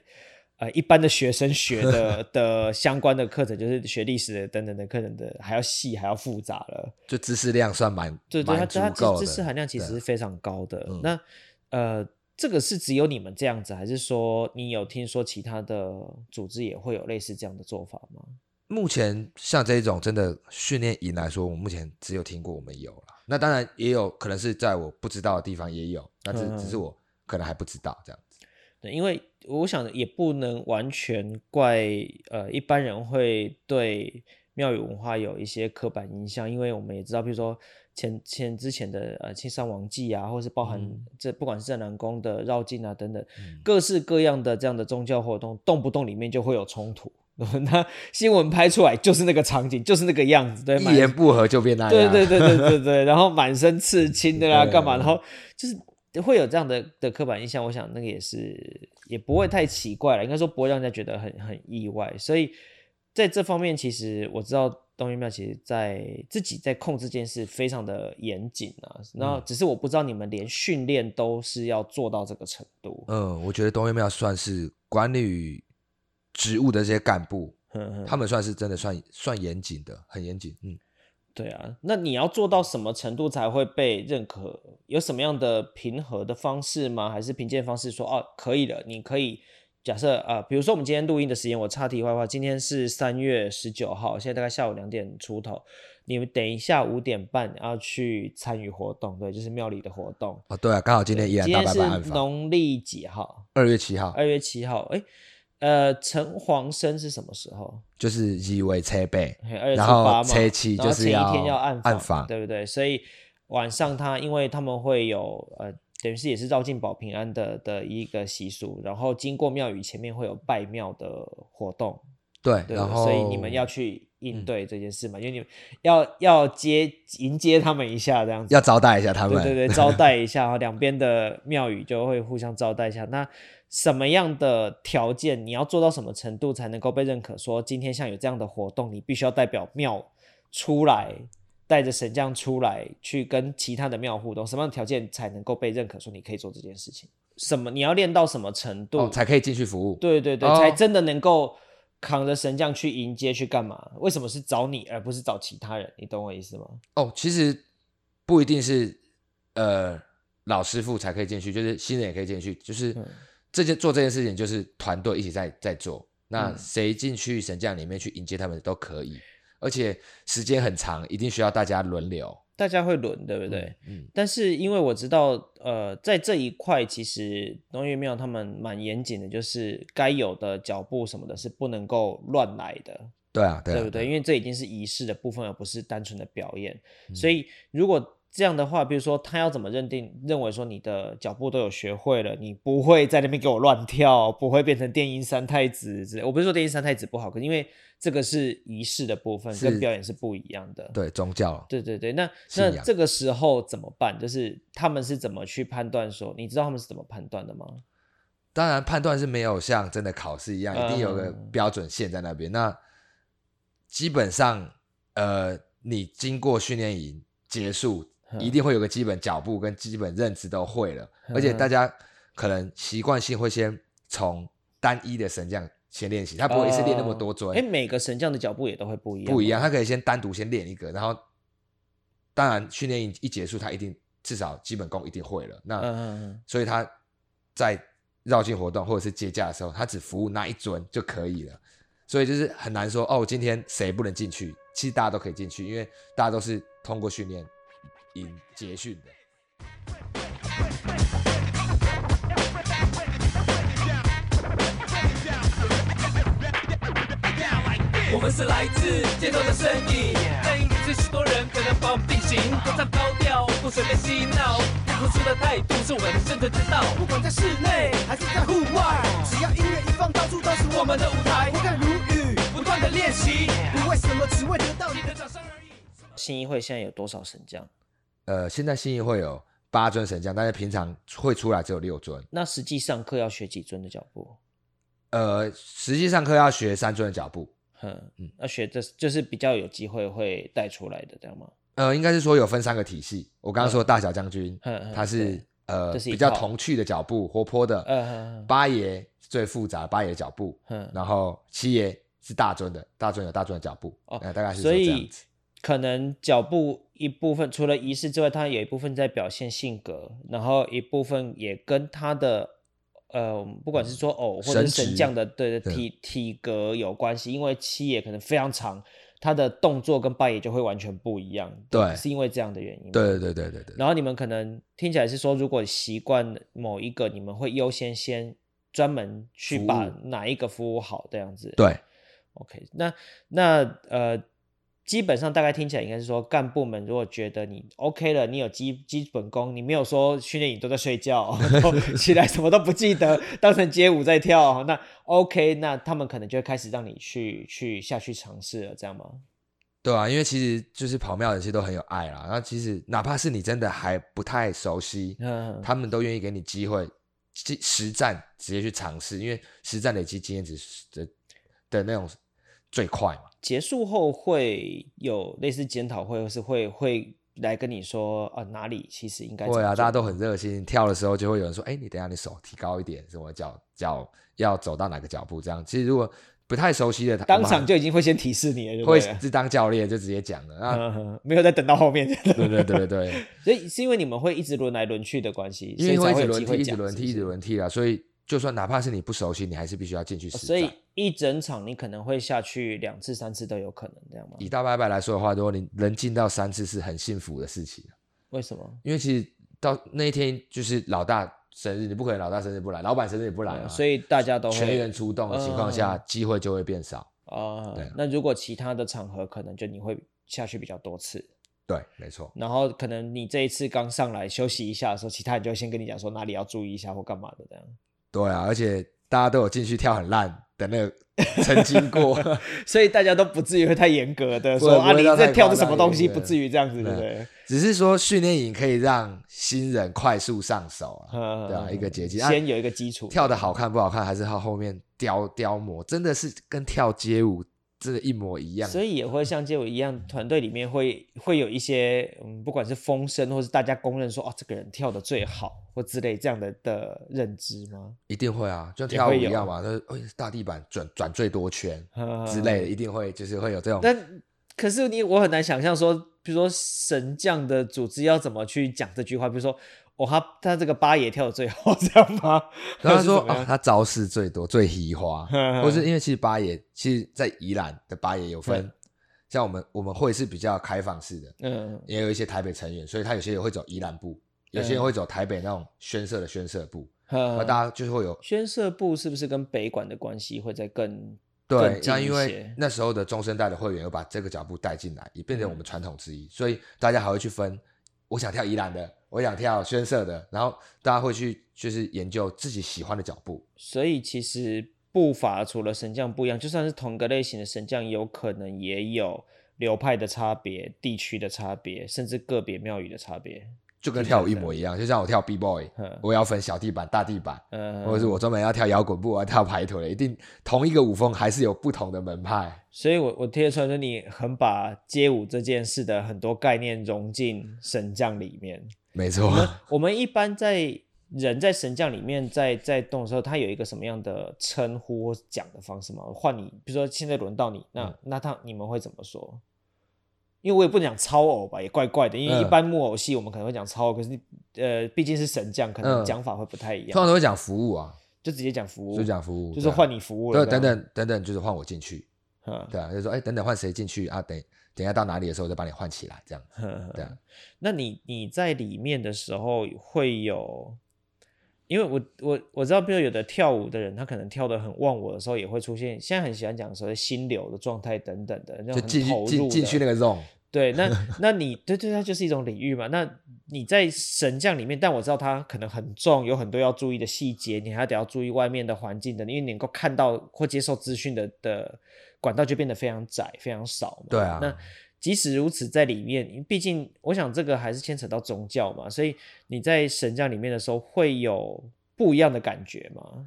呃一般的学生学的 的相关的课程，就是学历史的等等的课程的还要细还要复杂了。就知识量算蛮对对，它它知识含量其实是非常高的。嗯、那呃。这个是只有你们这样子，还是说你有听说其他的组织也会有类似这样的做法吗？目前像这种真的训练营来说，我目前只有听过我们有了。那当然也有可能是在我不知道的地方也有，那只只是我可能还不知道这样子。对，因为我想也不能完全怪呃一般人会对庙宇文化有一些刻板印象，因为我们也知道，比如说。前前之前的呃青山王祭啊，或是包含这不管是在南宫的绕境啊等等，嗯、各式各样的这样的宗教活动，动不动里面就会有冲突。那新闻拍出来就是那个场景，就是那个样子，对，一言不合就变那样。对对对对对 对，然后满身刺青的啦，干嘛？然后就是会有这样的的刻板印象。我想那个也是也不会太奇怪了，应该说不会让人家觉得很很意外。所以在这方面，其实我知道。东岳庙其实在自己在控制这件事非常的严谨啊，然后只是我不知道你们连训练都是要做到这个程度。嗯，我觉得东岳庙算是管理职务的这些干部，他们算是真的算算严谨的，很严谨。嗯，对啊，那你要做到什么程度才会被认可？有什么样的平和的方式吗？还是评鉴方式说哦，可以了，你可以。假设啊、呃，比如说我们今天录音的时间，我插题外话，今天是三月十九号，现在大概下午两点出头。你们等一下五点半要去参与活动，对，就是庙里的活动。哦，对啊，刚好今天依然大。今天是农历几号？二月七号。二月七号，哎，呃，城隍生是什么时候？就是二月七八，然后车七就是前一天要暗暗访，对不对？所以晚上他，因为他们会有呃。等于是也是绕境保平安的的一个习俗，然后经过庙宇前面会有拜庙的活动，对，对然后所以你们要去应对这件事嘛，嗯、因为你们要要接迎接他们一下这样子，要招待一下他们，对对对，招待一下，两边的庙宇就会互相招待一下。那什么样的条件，你要做到什么程度才能够被认可？说今天像有这样的活动，你必须要代表庙出来，带着神将出来去跟其他的庙互动，什么样的条件才能够被认可？说你可以做这件事情？什么？你要练到什么程度、哦、才可以进去服务？对对对，哦、才真的能够扛着神将去迎接去干嘛？为什么是找你而不是找其他人？你懂我意思吗？哦，其实不一定是呃老师傅才可以进去，就是新人也可以进去，就是。嗯这件做这件事情就是团队一起在在做，那谁进去神将里面去迎接他们都可以，而且时间很长，一定需要大家轮流，大家会轮，对不对？嗯。嗯，但是因为我知道，呃，在这一块其实东岳庙他们蛮严谨的，就是该有的脚步什么的是不能够乱来的。对啊，对，啊对不对？因为这已经是仪式的部分，而不是单纯的表演，嗯、所以如果。这样的话，比如说他要怎么认定，认为说你的脚步都有学会了，你不会在那边给我乱跳，不会变成电音三太子之类。我不是说电音三太子不好，可是因为这个是仪式的部分，跟表演是不一样的。对，宗教。对对对，那那这个时候怎么办？就是他们是怎么去判断说？你知道他们是怎么判断的吗？当然，判断是没有像真的考试一样，一定有个标准线在那边。嗯、那基本上，呃，你经过训练营结束。一定会有个基本脚步跟基本认知都会了，而且大家可能习惯性会先从单一的神将先练习，他不会一次练那么多尊。哎、呃，每个神将的脚步也都会不一样。不一样，他可以先单独先练一个，然后当然训练一结束，他一定至少基本功一定会了。那、嗯、所以他在绕境活动或者是接驾的时候，他只服务那一尊就可以了。所以就是很难说哦，今天谁不能进去？其实大家都可以进去，因为大家都是通过训练。引结训的。我们是来自街头的声音，在引领着许多人可能把我们定型，歌唱高调，不随便嬉闹，付出的态度是我们的生存之道。不管在室内还是在户外，只要音乐一放，到处都是我们的舞台。不敢如雨，不断的练习，不为什么，只为得到你的掌声而已。新一会现在有多少神将？呃，现在信义会有八尊神将，但是平常会出来只有六尊。那实际上课要学几尊的脚步？呃，实际上课要学三尊的脚步。嗯嗯，那学这就是比较有机会会带出来的，这样吗？呃，应该是说有分三个体系。我刚刚说大小将军，他是呃比较童趣的脚步，活泼的。嗯，八爷最复杂，八爷脚步。嗯，然后七爷是大尊的，大尊有大尊的脚步。哦，大概是这样子。可能脚步一部分除了仪式之外，他有一部分在表现性格，然后一部分也跟他的呃，不管是说偶或者是神将的对的体体格有关系。因为七也可能非常长，他的动作跟八爷就会完全不一样。对，是因为这样的原因。对对对对对对。然后你们可能听起来是说，如果习惯某一个，你们会优先先专门去把哪一个服务好这样子。对。OK，那那呃。基本上大概听起来应该是说，干部们如果觉得你 OK 了，你有基基本功，你没有说训练营都在睡觉，起来什么都不记得，当成街舞在跳，那 OK，那他们可能就会开始让你去去下去尝试了，这样吗？对啊，因为其实就是跑庙的人其实都很有爱啦，然后其实哪怕是你真的还不太熟悉，嗯，他们都愿意给你机会，实战直接去尝试，因为实战累积经验值的的那种最快嘛。结束后会有类似检讨会，或是会会来跟你说啊，哪里其实应该会啊，大家都很热心，跳的时候就会有人说，哎、欸，你等一下你手提高一点，什么脚脚要走到哪个脚步这样。其实如果不太熟悉的，当场就已经会先提示你了，会是当教练就直接讲了啊，没有再等到后面。对对对对对，所以是因为你们会一直轮来轮去的关系，因为会一直轮替，一直轮替，一直轮替啊，所以。就算哪怕是你不熟悉，你还是必须要进去实战。所以一整场你可能会下去两次、三次都有可能，这样吗？以大拜拜来说的话，如果你能进到三次是很幸福的事情。为什么？因为其实到那一天就是老大生日，你不可能老大生日不来，老板生日也不来啊。所以大家都全员出动的情况下，机会就会变少啊。对。那如果其他的场合，可能就你会下去比较多次。对，没错。然后可能你这一次刚上来休息一下的时候，其他人就会先跟你讲说哪里要注意一下或干嘛的这样。对啊，而且大家都有进去跳很烂的那个曾经过，所以大家都不至于会太严格的说啊，你在跳的什么东西，不至于这样子，对不对？只是说训练营可以让新人快速上手啊，对啊，一个捷径，先有一个基础，跳的好看不好看，还是靠后面雕雕磨，真的是跟跳街舞真的，一模一样。所以也会像街舞一样，团队里面会会有一些，嗯，不管是风声，或是大家公认说，哦，这个人跳的最好，或之类这样的的认知吗？一定会啊，就跳舞一样嘛，就是大地板转转最多圈 之类的，一定会就是会有这种。但可是你我很难想象说，比如说神将的组织要怎么去讲这句话，比如说。哦，他他这个八爷跳的最好，这样吗？然后他说啊、哦，他招式最多，最移花，或是因为其实八爷，其实在宜兰的八爷有分，像我们我们会是比较开放式的，嗯，也有一些台北成员，所以他有些人会走宜兰部，有些人会走台北那种宣社的宣社部，那大家就是会有宣社部，是不是跟北管的关系会在更对？那因为那时候的中生代的会员有把这个脚步带进来，也变成我们传统之一，所以大家还会去分，我想跳宜兰的。我想跳宣社的，然后大家会去就是研究自己喜欢的脚步。所以其实步伐除了神将不一样，就算是同个类型的神将，有可能也有流派的差别、地区的差别，甚至个别庙宇的差别。就跟跳舞一模一样，就像我跳 B boy，我要分小地板、大地板，或者是我专门要跳摇滚步，我要跳排腿，一定同一个舞风还是有不同的门派。所以我我听得出来说你很把街舞这件事的很多概念融进神将里面。没错，我们我们一般在人在神将里面在在动的时候，他有一个什么样的称呼或讲的方式吗？换你，比如说现在轮到你，那、嗯、那他你们会怎么说？因为我也不能讲超偶吧，也怪怪的。因为一般木偶戏我们可能会讲超偶，可是呃毕竟是神将，可能讲法会不太一样。通常都会讲服务啊，就直接讲服务，就讲服务，就是换你服务了。对，等等等等，就是换我进去。对啊，就是说哎，等等换谁进去啊？等。等一下到哪里的时候，我再把你换起来，这样。对啊，那你你在里面的时候会有，因为我我我知道，比如有的跳舞的人，他可能跳得很忘我的时候，也会出现。现在很喜欢讲所谓心流的状态等等的，那种很投入进进去那个 zone。对，那那你对对，它就是一种领域嘛。那你在神将里面，但我知道它可能很重，有很多要注意的细节，你还得要注意外面的环境的，因为你能够看到或接受资讯的的。管道就变得非常窄，非常少嘛。对啊。那即使如此，在里面，毕竟我想这个还是牵扯到宗教嘛，所以你在神将里面的时候，会有不一样的感觉吗？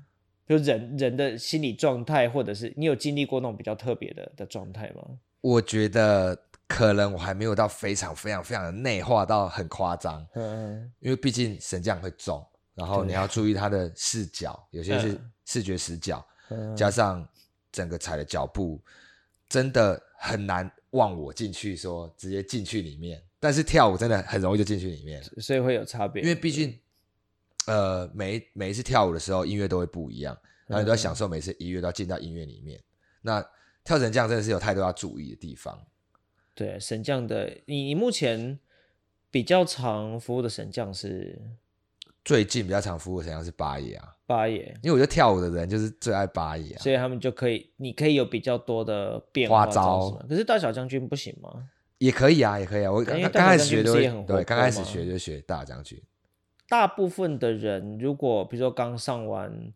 就人人的心理状态，或者是你有经历过那种比较特别的的状态吗？我觉得可能我还没有到非常非常非常的内化到很夸张。嗯。因为毕竟神将会重，然后你要注意他的视角，有些是视觉死角，嗯加上。整个踩的脚步真的很难忘我进去，说直接进去里面。但是跳舞真的很容易就进去里面，所以会有差别。因为毕竟，呃，每每一次跳舞的时候，音乐都会不一样，然后你都要享受每次音乐都要进到音乐里面。嗯、那跳神将真的是有太多要注意的地方。对，神将的，你你目前比较常服务的神将是？最近比较常服务的神将是八爷啊，八爷，因为我觉得跳舞的人就是最爱八爷啊，所以他们就可以，你可以有比较多的变化招。可是大小将军不行吗？也可以啊，也可以啊。我刚刚开始学就对，刚开始学就学大将军。大部分的人如果比如说刚上完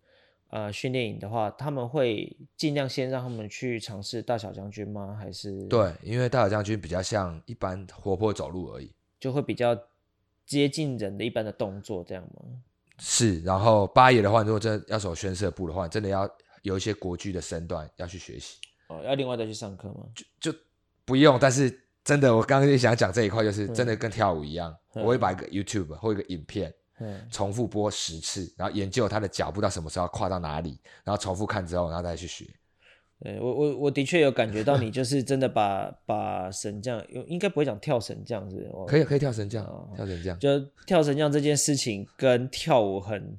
呃训练营的话，他们会尽量先让他们去尝试大小将军吗？还是对，因为大小将军比较像一般活泼走路而已，就会比较。接近人的一般的动作，这样吗？是，然后八爷的话，如果真的要走宣社步的话，真的要有一些国剧的身段要去学习。哦，要另外再去上课吗？就就不用，但是真的，我刚刚就想讲这一块，就是真的跟跳舞一样，嗯、我会把一个 YouTube 或一个影片，嗯，重复播十次，然后研究他的脚步到什么时候要跨到哪里，然后重复看之后，然后再去学。对我我我的确有感觉到你就是真的把 把神将，应该不会讲跳神将是，是？可以可以跳神将，跳神将，就跳神将这件事情跟跳舞很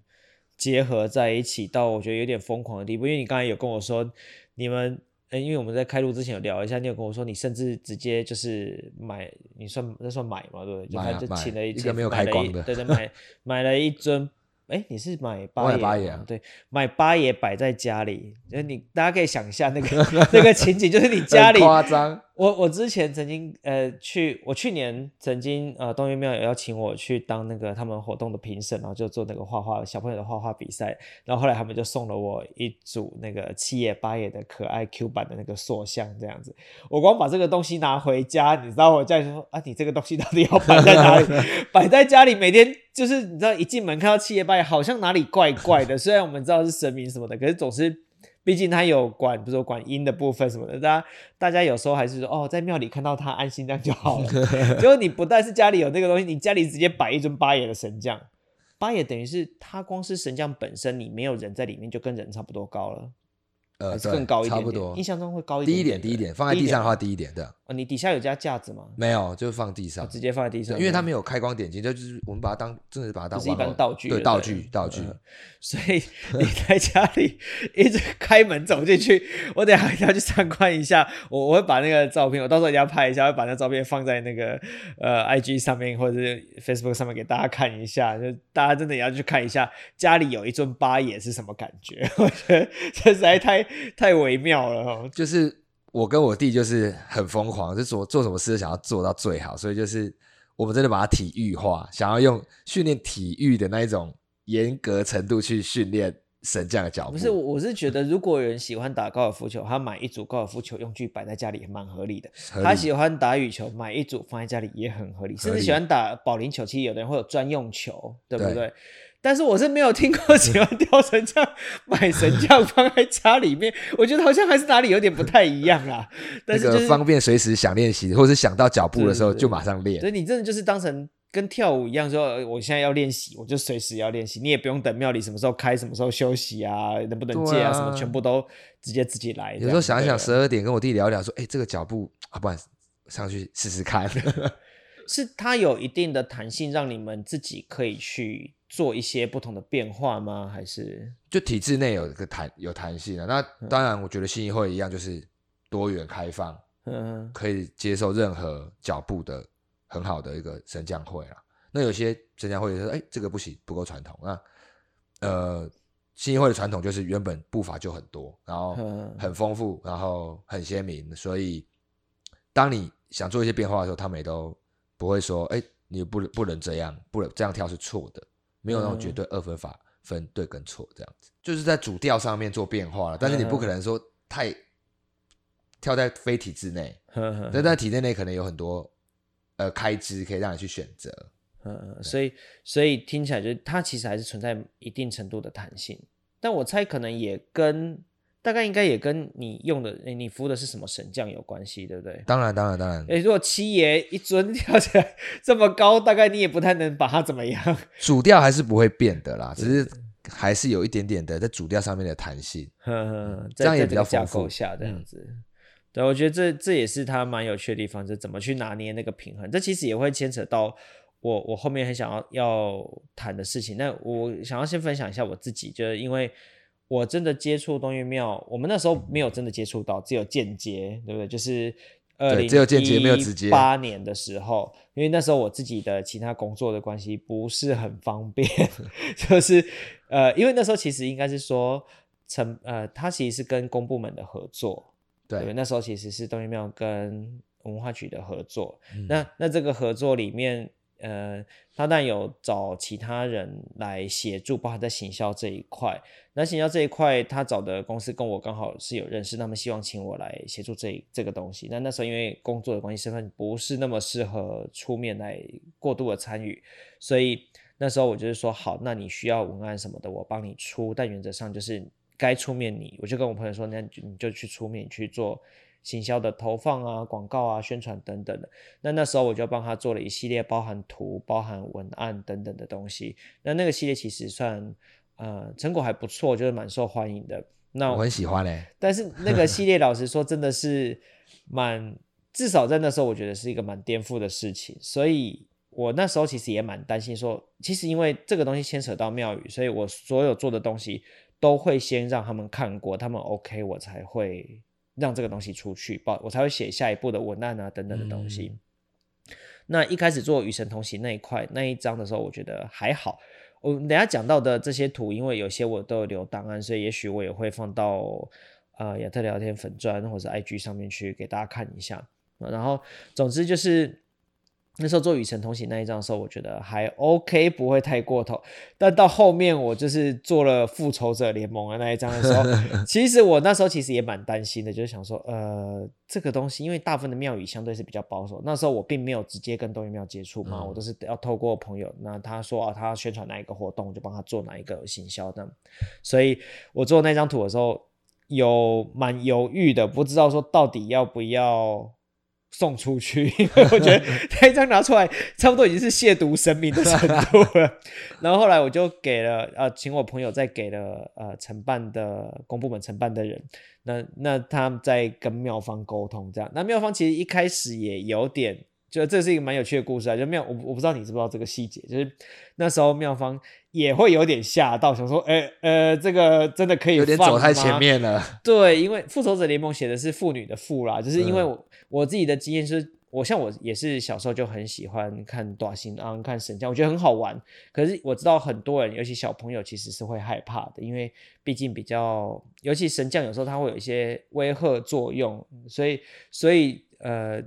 结合在一起，到我觉得有点疯狂的地步。因为你刚才有跟我说，你们，欸、因为我们在开录之前有聊一下，你有跟我说你甚至直接就是买，你算那算买嘛，对不对？买、啊、就他就请了一一个没有开光的，对对，买 买了一尊。哎、欸，你是买八爷？八爷啊，对，买八爷摆在家里，就是你大家可以想一下那个 那个情景，就是你家里夸张。我我之前曾经呃去，我去年曾经呃东岳庙有邀请我去当那个他们活动的评审，然后就做那个画画小朋友的画画比赛，然后后来他们就送了我一组那个七爷八爷的可爱 Q 版的那个塑像这样子。我光把这个东西拿回家，你知道我家里说啊，你这个东西到底要摆在哪里？摆在家里，每天就是你知道一进门看到七爷八爷，好像哪里怪怪的。虽然我们知道是神明什么的，可是总是。毕竟他有管，比如说管阴的部分什么的，大家大家有时候还是说哦，在庙里看到他安心这样就好了。结果你不但是家里有那个东西，你家里直接摆一尊八爷的神将，八爷等于是他光是神将本身，你没有人在里面，就跟人差不多高了。呃，更高一点，点，差不多。印象中会高一点，点，低一点，低一点，放在地上的话低一点，对。哦，你底下有加架子吗？没有，就是放地上，直接放在地上，因为它没有开光点睛，就是我们把它当，真的是把它当是一般道具，对，道具，道具。所以你在家里一直开门走进去，我等下一定要去参观一下。我我会把那个照片，我到时候一定要拍一下，会把那照片放在那个呃 IG 上面或者是 Facebook 上面给大家看一下。就大家真的也要去看一下，家里有一尊八爷是什么感觉？我觉得这实在太 太微妙了，就是。我跟我弟就是很疯狂，就做做什么事都想要做到最好，所以就是我们真的把它体育化，想要用训练体育的那一种严格程度去训练神将的脚步。不是，我是觉得如果有人喜欢打高尔夫球，他买一组高尔夫球用具摆在家里也蛮合理的。理他喜欢打羽球，买一组放在家里也很合理。合理甚至喜欢打保龄球，其实有的人会有专用球，对不对？对但是我是没有听过喜欢雕神将买神将放在家里面，我觉得好像还是哪里有点不太一样啦。但是、就是、那个方便随时想练习，或者是想到脚步的时候就马上练。所以你真的就是当成跟跳舞一样，说我现在要练习，我就随时要练习，你也不用等庙里什么时候开，什么时候休息啊，能不能借啊，啊什么全部都直接自己来。有时候想一想，十二点跟我弟聊一聊，说，哎、欸，这个脚步啊，不然上去试试看。是它有一定的弹性，让你们自己可以去。做一些不同的变化吗？还是就体制内有一个弹有弹性啊？那当然，我觉得信义会一样，就是多元开放，嗯，可以接受任何脚步的很好的一个升降会啊。那有些升降会说，哎、欸，这个不行，不够传统。那呃，信义会的传统就是原本步伐就很多，然后很丰富，然后很鲜明，所以当你想做一些变化的时候，他们也都不会说，哎、欸，你不不能这样，不能这样跳是错的。没有那种绝对二分法分对跟错这样子，嗯、就是在主调上面做变化了。但是你不可能说太跳在非体制内，但在体制内可能有很多呃开支可以让你去选择。嗯，所以所以听起来就是它其实还是存在一定程度的弹性，但我猜可能也跟。大概应该也跟你用的，你服的是什么神将有关系，对不对？当然，当然，当然。诶，如果七爷一尊 跳起来这么高，大概你也不太能把它怎么样。主调还是不会变的啦，只是还是有一点点的在主调上面的弹性。呵呵，这样也比较丰富下这样子。嗯、对，我觉得这这也是他蛮有趣的地方，就怎么去拿捏那个平衡。这其实也会牵扯到我我后面很想要要谈的事情。那我想要先分享一下我自己，就是因为。我真的接触东岳庙，我们那时候没有真的接触到，只有间接，对不对？就是二零一八年的时候，因为那时候我自己的其他工作的关系不是很方便，就是呃，因为那时候其实应该是说，成呃，他其实是跟公部门的合作，对，对，那时候其实是东岳庙跟文化局的合作，嗯、那那这个合作里面。呃，他但有找其他人来协助，包含在行销这一块。那行销这一块，他找的公司跟我刚好是有认识，他们希望请我来协助这这个东西。那那时候因为工作的关系，身份不是那么适合出面来过度的参与，所以那时候我就是说，好，那你需要文案什么的，我帮你出。但原则上就是该出面你，我就跟我朋友说，那你就去出面去做。行销的投放啊、广告啊、宣传等等的，那那时候我就帮他做了一系列包含图、包含文案等等的东西。那那个系列其实算呃成果还不错，就是蛮受欢迎的。那我很喜欢嘞、欸。但是那个系列 老实说真的是蛮，至少在那时候我觉得是一个蛮颠覆的事情。所以我那时候其实也蛮担心说，其实因为这个东西牵扯到庙宇，所以我所有做的东西都会先让他们看过，他们 OK 我才会。让这个东西出去，报我才会写下一步的文案啊等等的东西。嗯、那一开始做与神同行那一块那一章的时候，我觉得还好。我等下讲到的这些图，因为有些我都有留档案，所以也许我也会放到呃亚特聊天粉砖或者 IG 上面去给大家看一下。然后总之就是。那时候做与神同行那一张的时候，我觉得还 OK，不会太过头。但到后面我就是做了复仇者联盟的那一张的时候，其实我那时候其实也蛮担心的，就是想说，呃，这个东西因为大部分的庙宇相对是比较保守，那时候我并没有直接跟东岳庙接触嘛，我都是要透过朋友，那他说啊，他要宣传哪一个活动，我就帮他做哪一个行销的。所以我做那张图的时候。有蛮犹豫的，不知道说到底要不要。送出去，因为我觉得 那一张拿出来，差不多已经是亵渎神明的程度了。然后后来我就给了呃，请我朋友再给了呃承办的公部门承办的人，那那他在跟妙方沟通这样。那妙方其实一开始也有点，就这是一个蛮有趣的故事啊。就妙我我不知道你知不知道这个细节，就是那时候妙方也会有点吓到，想说，哎呃，这个真的可以？有点走太前面了。对，因为复仇者联盟写的是妇女的妇啦，就是因为我。嗯我自己的经验是，我像我也是小时候就很喜欢看大新安看神将，我觉得很好玩。可是我知道很多人，尤其小朋友，其实是会害怕的，因为毕竟比较，尤其神将有时候它会有一些威吓作用，所以所以呃。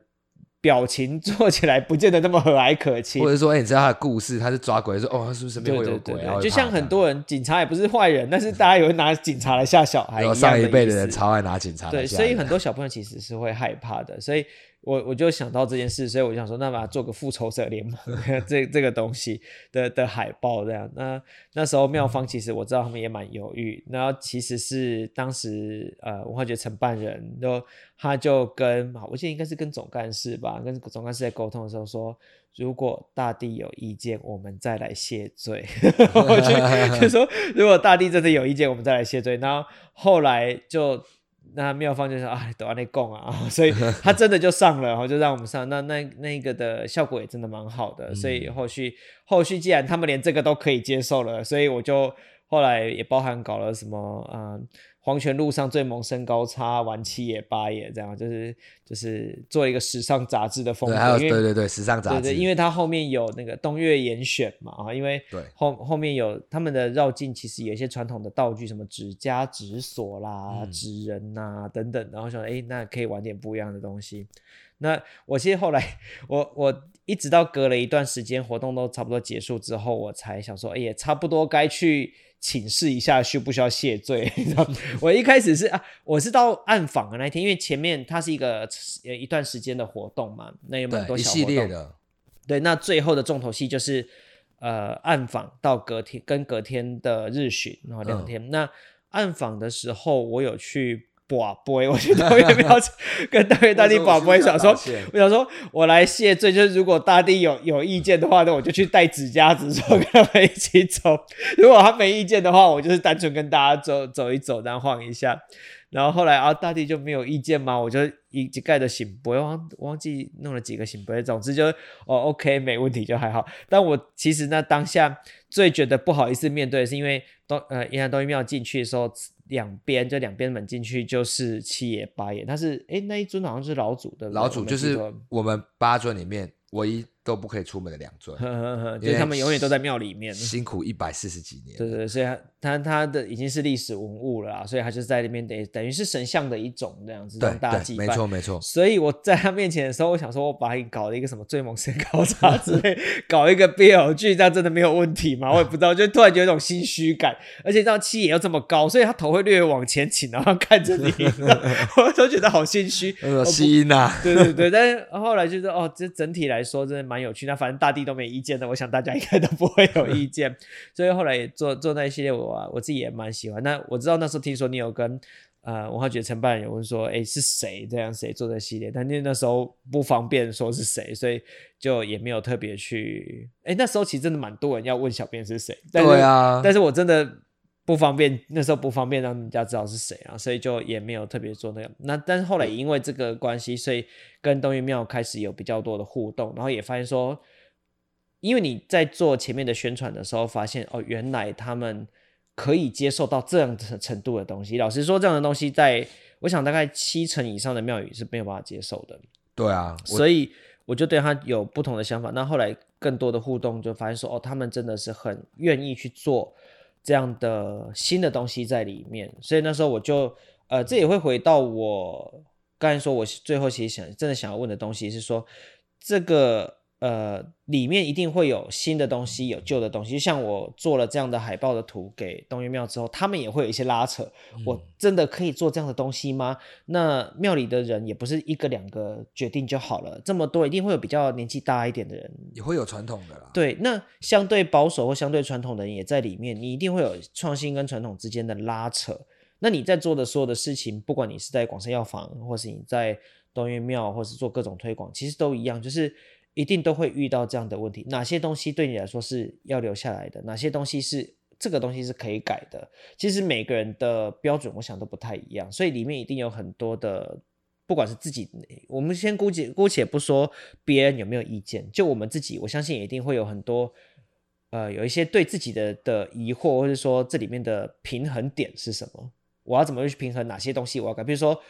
表情做起来不见得那么和蔼可亲，或者说，哎、欸，你知道他的故事，他是抓鬼，说哦，他是不是身边会有鬼？就像很多人，警察也不是坏人，但是大家也会拿警察来吓小孩。上一辈的人超爱拿警察来吓。对，所以很多小朋友其实是会害怕的，所以。我我就想到这件事，所以我就想说，那把它做个复仇者联盟 这这个东西的的海报这样。那那时候妙方其实我知道他们也蛮犹豫，然后其实是当时呃文化局承办人，就他就跟我记得应该是跟总干事吧，跟总干事在沟通的时候说，如果大地有意见，我们再来谢罪。我就就说，如果大地真的有意见，我们再来谢罪。然后后来就。那妙方就说啊，都按你讲啊，所以他真的就上了，然后就让我们上。那那那个的效果也真的蛮好的，所以后续后续既然他们连这个都可以接受了，所以我就后来也包含搞了什么啊。嗯黄泉路上最萌身高差，玩七也八也这样，就是就是做一个时尚杂志的风格。对，还有对对对，时尚杂志。对对，因为它后面有那个东岳严选嘛啊，因为后后面有他们的绕境，其实有一些传统的道具，什么指甲、指锁啦、指人呐、啊、等等，然后想哎、欸，那可以玩点不一样的东西。那我其实后来 我我一直到隔了一段时间，活动都差不多结束之后，我才想说，哎、欸，也差不多该去。请示一下需不需要谢罪？你知道我一开始是啊，我是到暗访的那一天，因为前面它是一个呃一段时间的活动嘛，那有蛮多小活动。一系列的。对，那最后的重头戏就是呃暗访到隔天跟隔天的日巡，然后两天。嗯、那暗访的时候，我有去。不啊，不会，我去东岳庙跟大岳大帝不会，想说，我想说，我来谢罪，就是如果大帝有有意见的话，那我就去带纸夹子，说跟他们一起走；如果他没意见的话，我就是单纯跟大家走走一走，然后晃一下。然后后来啊，大帝就没有意见嘛，我就一一盖的醒杯，忘忘记弄了几个醒杯，总之就哦，OK，没问题就还好。但我其实呢，当下最觉得不好意思面对，是因为东呃，宜兰东岳庙进去的时候。两边就两边门进去就是七爷八爷，但是哎那一尊好像是老祖的，老祖就是我们八尊里面唯一都不可以出门的两尊，就是他们永远都在庙里面，辛苦一百四十几年。对对对，所以他他他的已经是历史文物了啦，所以他就在那边等等于是神像的一种这样子，让大家祭拜。没错没错。所以我在他面前的时候，我想说我把你搞了一个什么最萌身高差之类，搞一个 BL 剧，这样真的没有问题吗？我也不知道，就突然觉得有种心虚感，而且这样气也要这么高，所以他头会略往前倾，然后看着你，我都觉得好心虚。有吸音呐。对对对，但是后来就是哦，这整体来说真的蛮有趣那。反正大地都没意见的，我想大家应该都不会有意 见。所以后来做做那一系列我，我我自己也蛮喜欢。那我知道那时候听说你有跟呃文化局承办人有问说，哎，是谁这样谁做这系列？但那那时候不方便说是谁，所以就也没有特别去。哎，那时候其实真的蛮多人要问小编是谁。对啊，但是我真的不方便，那时候不方便让人家知道是谁啊，所以就也没有特别做那个。那但是后来因为这个关系，所以跟东岳庙开始有比较多的互动，然后也发现说。因为你在做前面的宣传的时候，发现哦，原来他们可以接受到这样的程度的东西。老实说，这样的东西在我想大概七成以上的庙宇是没有办法接受的。对啊，所以我就对他有不同的想法。那后来更多的互动，就发现说哦，他们真的是很愿意去做这样的新的东西在里面。所以那时候我就呃，这也会回到我刚才说，我最后其实想真的想要问的东西是说这个。呃，里面一定会有新的东西，有旧的东西。就像我做了这样的海报的图给东岳庙之后，他们也会有一些拉扯。嗯、我真的可以做这样的东西吗？那庙里的人也不是一个两个决定就好了，这么多一定会有比较年纪大一点的人，也会有传统的啦。对，那相对保守或相对传统的人也在里面，你一定会有创新跟传统之间的拉扯。那你在做的所有的事情，不管你是在广生药房，或是你在东岳庙，或是做各种推广，其实都一样，就是一定都会遇到这样的问题。哪些东西对你来说是要留下来的？哪些东西是这个东西是可以改的？其实每个人的标准，我想都不太一样，所以里面一定有很多的。不管是自己，我们先姑且姑且不说别人有没有意见，就我们自己，我相信一定会有很多，呃，有一些对自己的的疑惑，或者说这里面的平衡点是什么？我要怎么去平衡哪些东西我要改？比如说，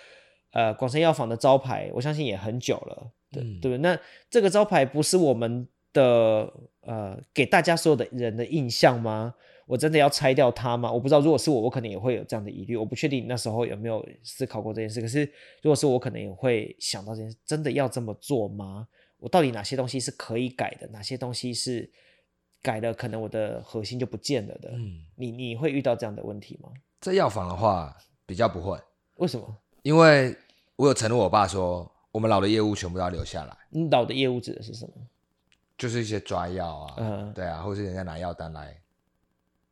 呃，广生药房的招牌，我相信也很久了，对、嗯、对不对？那这个招牌不是我们的呃给大家所有的人的印象吗？我真的要拆掉它吗？我不知道，如果是我，我可能也会有这样的疑虑。我不确定那时候有没有思考过这件事。可是，如果是我，可能也会想到这件事：真的要这么做吗？我到底哪些东西是可以改的？哪些东西是改了，可能我的核心就不见了的？嗯，你你会遇到这样的问题吗？在药房的话，比较不会。为什么？因为我有承诺我爸说，我们老的业务全部都要留下来。你老的业务指的是什么？就是一些抓药啊，嗯，对啊，或是人家拿药单来。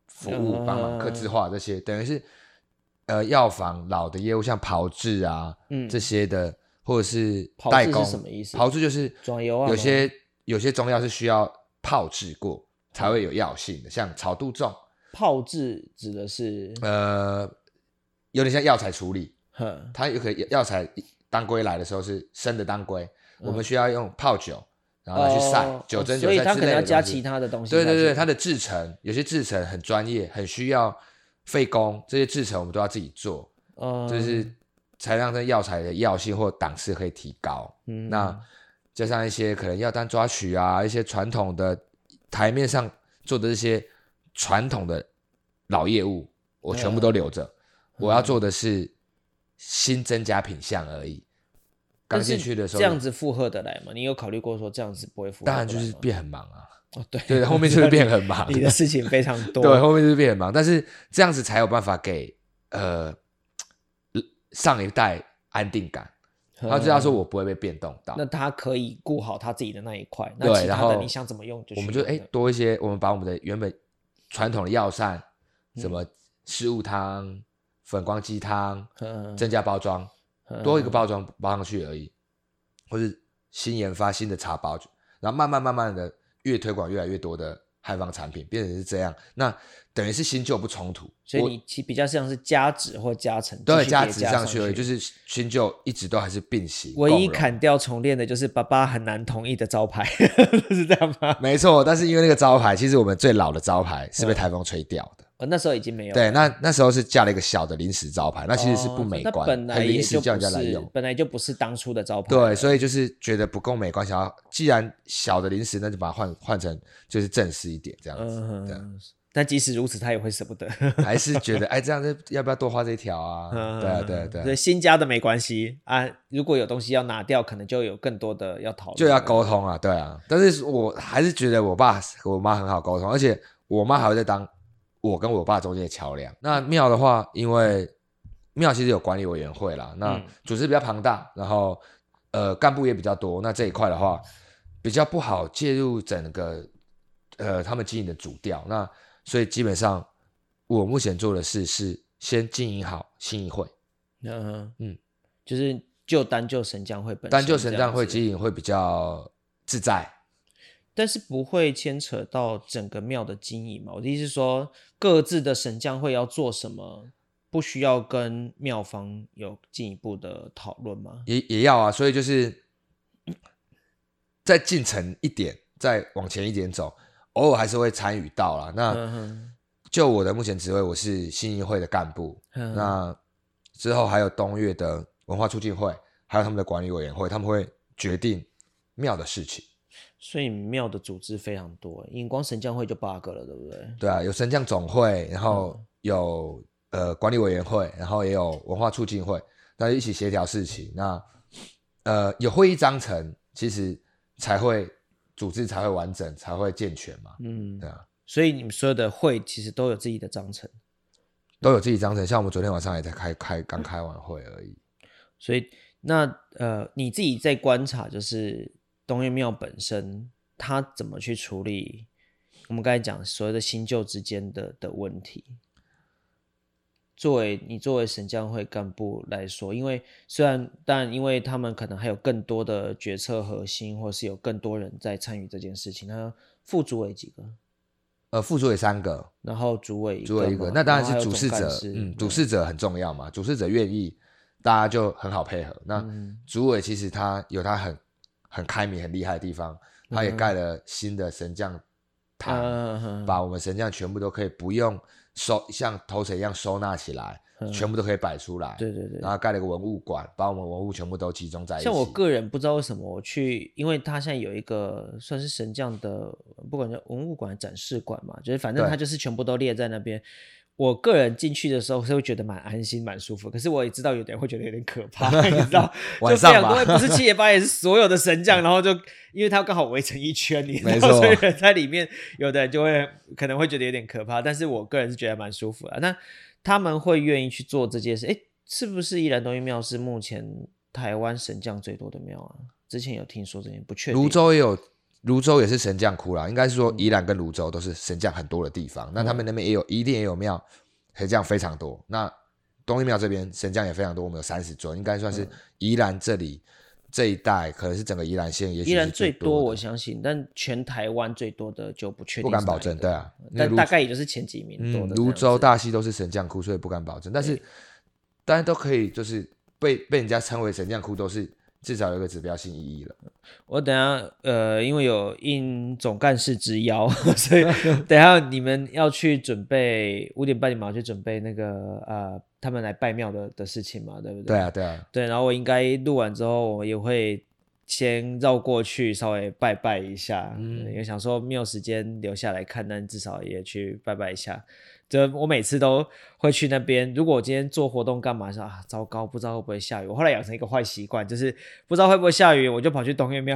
服务帮忙、刻制化这些，等于是呃药房老的业务，像炮制啊，嗯，这些的，或者是代工，什么意思？炮制就是有些有些中药是需要炮制过才会有药性的，像草杜仲。炮制指的是呃，有点像药材处理，哼，它有可以药材当归来的时候是生的当归，我们需要用泡酒。然后去晒、哦、酒蒸酒，所以它可能要加其他的东西。对对对，它的制成有些制成很专业，很需要费工，这些制成我们都要自己做，嗯、就是才让这药材的药性或档次可以提高。嗯，那加上一些可能药单抓取啊，一些传统的台面上做的这些传统的老业务，我全部都留着。嗯、我要做的是新增加品项而已。刚进去的时候，这样子负荷得来吗？你有考虑过说这样子不会负荷？当然就是变很忙啊。哦，对对，后面就是变很忙，你的事情非常多。对，后面就是变很忙，但是这样子才有办法给呃上一代安定感。他知道说我不会被变动到，那他可以顾好他自己的那一块。那其他的你想怎么用就？我们就哎多一些，我们把我们的原本传统的药膳，什么食物汤、粉光鸡汤，增加包装。多一个包装包上去而已，或是新研发新的茶包，然后慢慢慢慢的越推广越来越多的汉方产品，变成是这样，那等于是新旧不冲突，所以你其比较像是加值或加成，对，加值上去而已，就是新旧一直都还是并行。唯一砍掉重练的就是爸爸很难同意的招牌，是这样吗？没错，但是因为那个招牌，其实我们最老的招牌是被台风吹掉的。那时候已经没有了。对，那那时候是架了一个小的临时招牌，那其实是不美观，很临时叫人家来用，本来就不是当初的招牌。对，所以就是觉得不够美观，想要既然小的临时，那就把它换换成就是正式一点这样子。嗯、这样。但即使如此，他也会舍不得，还是觉得哎，这样子要不要多花这一条啊？嗯、对啊，对啊，对新加的没关系啊，如果有东西要拿掉，可能就有更多的要讨论，就要沟通啊，对啊。但是我还是觉得我爸和我妈很好沟通，而且我妈还会在当。我跟我爸中间的桥梁。那庙的话，因为庙其实有管理委员会啦，那组织比较庞大，然后呃干部也比较多。那这一块的话，比较不好介入整个呃他们经营的主调。那所以基本上我目前做的事是先经营好信义会。嗯嗯，就是就单就神将会本身单就神将会经营会比较自在。但是不会牵扯到整个庙的经营嘛？我的意思是说，各自的神将会要做什么，不需要跟庙方有进一步的讨论吗？也也要啊，所以就是再进城一点，再往前一点走，偶尔还是会参与到啦。那就我的目前职位，我是信义会的干部。那之后还有东岳的文化促进会，还有他们的管理委员会，他们会决定庙的事情。所以庙的组织非常多，因为光神将会就八个了，对不对？对啊，有神将总会，然后有、嗯、呃管理委员会，然后也有文化促进会，大家一起协调事情。那呃有会议章程，其实才会组织才会完整，才会健全嘛。嗯，对啊。所以你们所有的会其实都有自己的章程，都有自己章程。像我们昨天晚上也在开开刚开完会而已。所以那呃你自己在观察就是。东岳庙本身，它怎么去处理我们刚才讲所谓的新旧之间的的问题？作为你作为神将会干部来说，因为虽然但因为他们可能还有更多的决策核心，或是有更多人在参与这件事情。那副主委几个？呃，副主委三个，然后主委主委一个。那当然是主事者，嗯，主事者很重要嘛。主事者愿意，大家就很好配合。那主委其实他有他很很开明、很厉害的地方，他也盖了新的神将堂，嗯、把我们神将全部都可以不用收，像头城一样收纳起来。全部都可以摆出来，对对对，然后盖了一个文物馆，把我们文物全部都集中在一起。像我个人不知道为什么我去，因为他现在有一个算是神将的，不管叫文物馆、展示馆嘛，就是反正他就是全部都列在那边。我个人进去的时候是会觉得蛮安心、蛮舒服，可是我也知道有点会觉得有点可怕，你知道，晚上嘛，不是 七爷八爷，是所有的神将，然后就因为他刚好围成一圈，你知道，所以人在里面，有的人就会可能会觉得有点可怕，但是我个人是觉得蛮舒服的。那他们会愿意去做这件事，哎，是不是依然东岳庙是目前台湾神将最多的庙啊？之前有听说这件，不确定。泸州也有，芦洲也是神将窟啦，应该是说宜兰跟泸州都是神将很多的地方。嗯、那他们那边也有，一定也有庙，神将非常多。那东岳庙这边神将也非常多，我们有三十尊，应该算是宜兰这里。这一带可能是整个宜兰县，也宜兰最多，我相信，但全台湾最多的就不确定，不敢保证，对啊，但大概也就是前几名多的。芦洲、大溪都是神将窟，所以不敢保证，但是大家都可以，就是被被人家称为神将窟，都是至少有一个指标性意义了。我等下呃，因为有应总干事之邀，所以 等下你们要去准备五点半，你们要去准备那个呃。他们来拜庙的的事情嘛，对不对？对啊，对啊，对。然后我应该录完之后，我也会先绕过去稍微拜拜一下，嗯，因为想说没有时间留下来看，但至少也去拜拜一下。就我每次都会去那边。如果我今天做活动干嘛说啊，糟糕，不知道会不会下雨。我后来养成一个坏习惯，就是不知道会不会下雨，我就跑去东岳庙。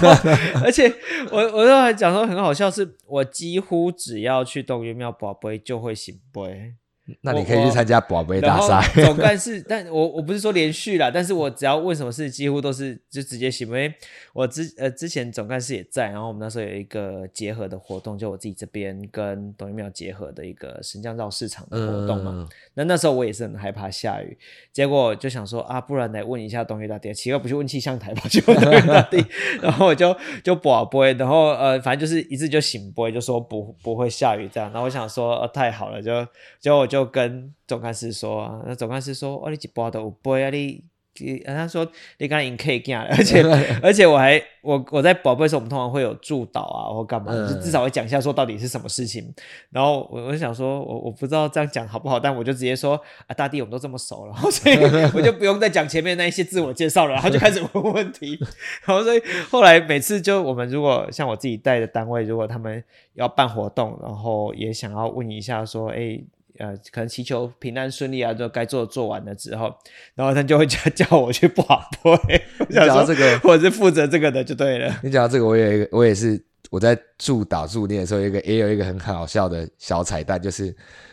而且我我都还讲说很好笑，是我几乎只要去东岳庙，保杯就会醒杯。那你可以去参加宝贝大赛。总 干事，但我我不是说连续啦，但是我只要问什么事，几乎都是就直接行。因为我之呃之前总干事也在，然后我们那时候有一个结合的活动，就我自己这边跟东岳庙结合的一个神将绕市场的活动嘛。嗯、那那时候我也是很害怕下雨，结果就想说啊，不然来问一下东岳大帝，奇怪不去问气象台吧，就问东岳大帝，然后我就就博杯，然后呃反正就是一次就醒杯，就说不不会下雨这样。然后我想说，呃、太好了，就结果我就。就跟总干事说啊，那总干事说，哦，你一波都有杯啊，你，他说你刚才赢 K 干了，而且而且我还我我在宝贝的时候，我们通常会有助导啊，或干嘛，嗯、就至少会讲一下说到底是什么事情。然后我我就想说，我我不知道这样讲好不好，但我就直接说啊，大地我们都这么熟了，然后所以 我就不用再讲前面那一些自我介绍了，然后就开始问问题。然后所以后来每次就我们如果像我自己带的单位，如果他们要办活动，然后也想要问一下说，哎。呃，可能祈求平安顺利啊，就该做做完了之后，然后他就会叫 叫我去博杯。讲到这个，或者是负责这个的就对了。你讲到这个，我有一个我也是我在驻岛驻念的时候，有一个也有一个很好笑的小彩蛋，就是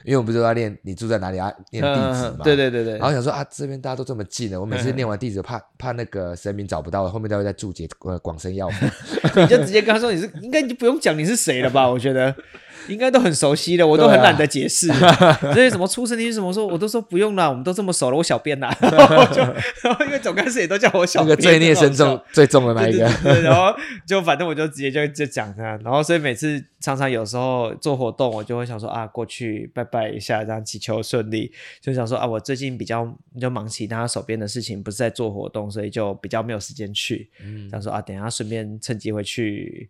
因为我们不是要念你住在哪里啊，念地址嘛。对对对对。然后想说啊，这边大家都这么近了，我每次念完地址怕怕那个神明找不到，后面都会在注解呃广生药符。你就直接跟他说你是，应该就不用讲你是谁了吧？我觉得。应该都很熟悉的，我都很懒得解释。所以、啊、什么出生地是什么说，我都说不用了，我们都这么熟了，我小便呐。然后就，然后因为总干事也都叫我小便。那个罪孽深重最重的那一个。然后就反正我就直接就就讲他，然后所以每次常常有时候做活动，我就会想说啊，过去拜拜一下，这样祈求顺利。就想说啊，我最近比较就忙其他手边的事情，不是在做活动，所以就比较没有时间去。嗯，想说啊，等一下顺便趁机会去。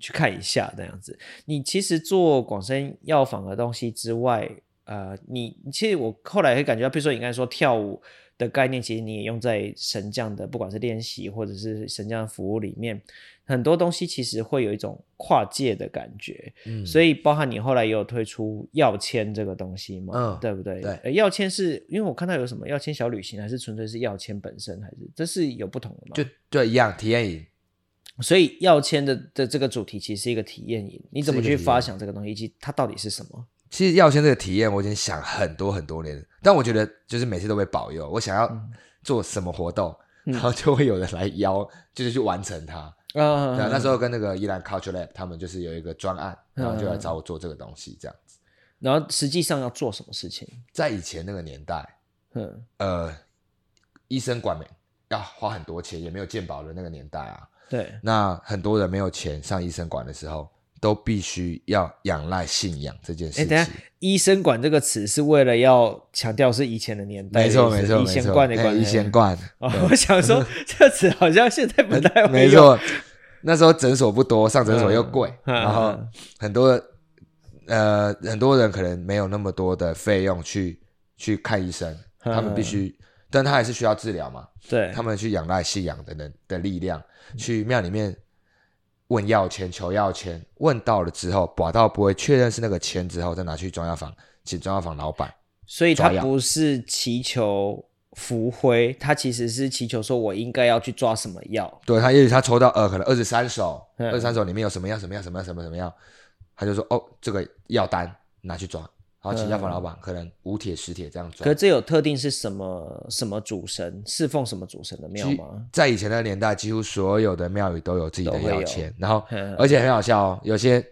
去看一下这样子，你其实做广生药房的东西之外，呃，你其实我后来会感觉到，比如说你刚才说跳舞的概念，其实你也用在神将的，不管是练习或者是神将的服务里面，很多东西其实会有一种跨界的感觉。嗯，所以包含你后来也有推出药签这个东西嘛，嗯，对不对？对，药签是因为我看到有什么药签小旅行，还是纯粹是药签本身，还是这是有不同的吗？就对一样体验营。所以药签的的这个主题其实是一个体验营，你怎么去发想这个东西，以及它到底是什么？其实药签这个体验我已经想很多很多年，但我觉得就是每次都被保佑。我想要做什么活动，嗯、然后就会有人来邀，就是去完成它。嗯，对，那时候跟那个伊兰 Culture Lab 他们就是有一个专案，然后就来找我做这个东西，这样子。然后实际上要做什么事情？在以前那个年代，嗯，呃，医生管没要花很多钱，也没有健保的那个年代啊。对，那很多人没有钱上医生馆的时候，都必须要仰赖信仰这件事情。哎，等下，医生馆这个词是为了要强调是以前的年代，没错没错没错。医仙的医仙观。哦，我想说 这词好像现在不太没错。那时候诊所不多，上诊所又贵，嗯、然后很多、嗯、呃很多人可能没有那么多的费用去去看医生，嗯、他们必须，但他还是需要治疗嘛。对，他们去仰赖信仰的人的力量，去庙里面问药签、求药签，问到了之后，把到不会确认是那个签之后，再拿去中药房，请中药房老板。所以他不是祈求。福灰，他其实是祈求说，我应该要去抓什么药？对，他也许他抽到呃，可能二十三手，二十三手里面有什么药？什么药？什么药？什么什么药？他就说哦，这个药单拿去抓，然后请药房老板可能五铁十铁这样转。可这有特定是什么什么主神侍奉什么主神的庙吗？在以前的年代，几乎所有的庙宇都有自己的药签，然后而且很好笑哦，有些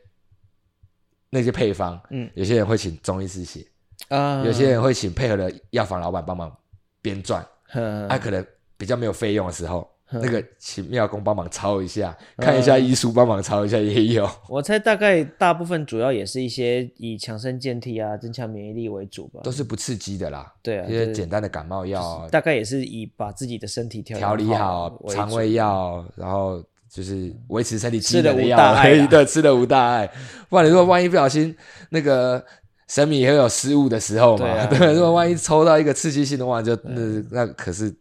那些配方，嗯，有些人会请中医师写啊，有些人会请配合的药房老板帮忙。编撰，他可能比较没有费用的时候，那个请庙公帮忙抄一下，看一下医书，帮忙抄一下也有。我猜大概大部分主要也是一些以强身健体啊、增强免疫力为主吧，都是不刺激的啦。对啊，一些简单的感冒药，大概也是以把自己的身体调调理好，肠胃药，然后就是维持身体机能的药，可以的，吃的无大碍。不然你说万一不小心那个。神明也会有失误的时候嘛，对，啊、对，如果万一抽到一个刺激性的话，就那那可是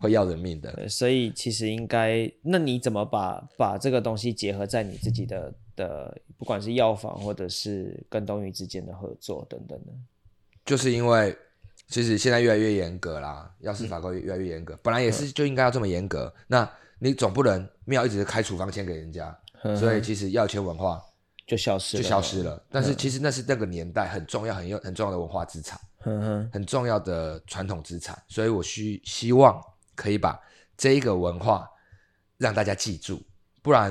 会要人命的。所以其实应该，那你怎么把把这个东西结合在你自己的的，不管是药房或者是跟东宇之间的合作等等呢？就是因为其实现在越来越严格啦，药事法规越来越严格，嗯、本来也是就应该要这么严格。嗯、那你总不能庙一直开处方签给人家，嗯、所以其实药签文化。就消失了，就消失了。但是其实那是那个年代很重要、很有很重要的文化资产，很重要的传统资产。所以我需希望可以把这一个文化让大家记住，不然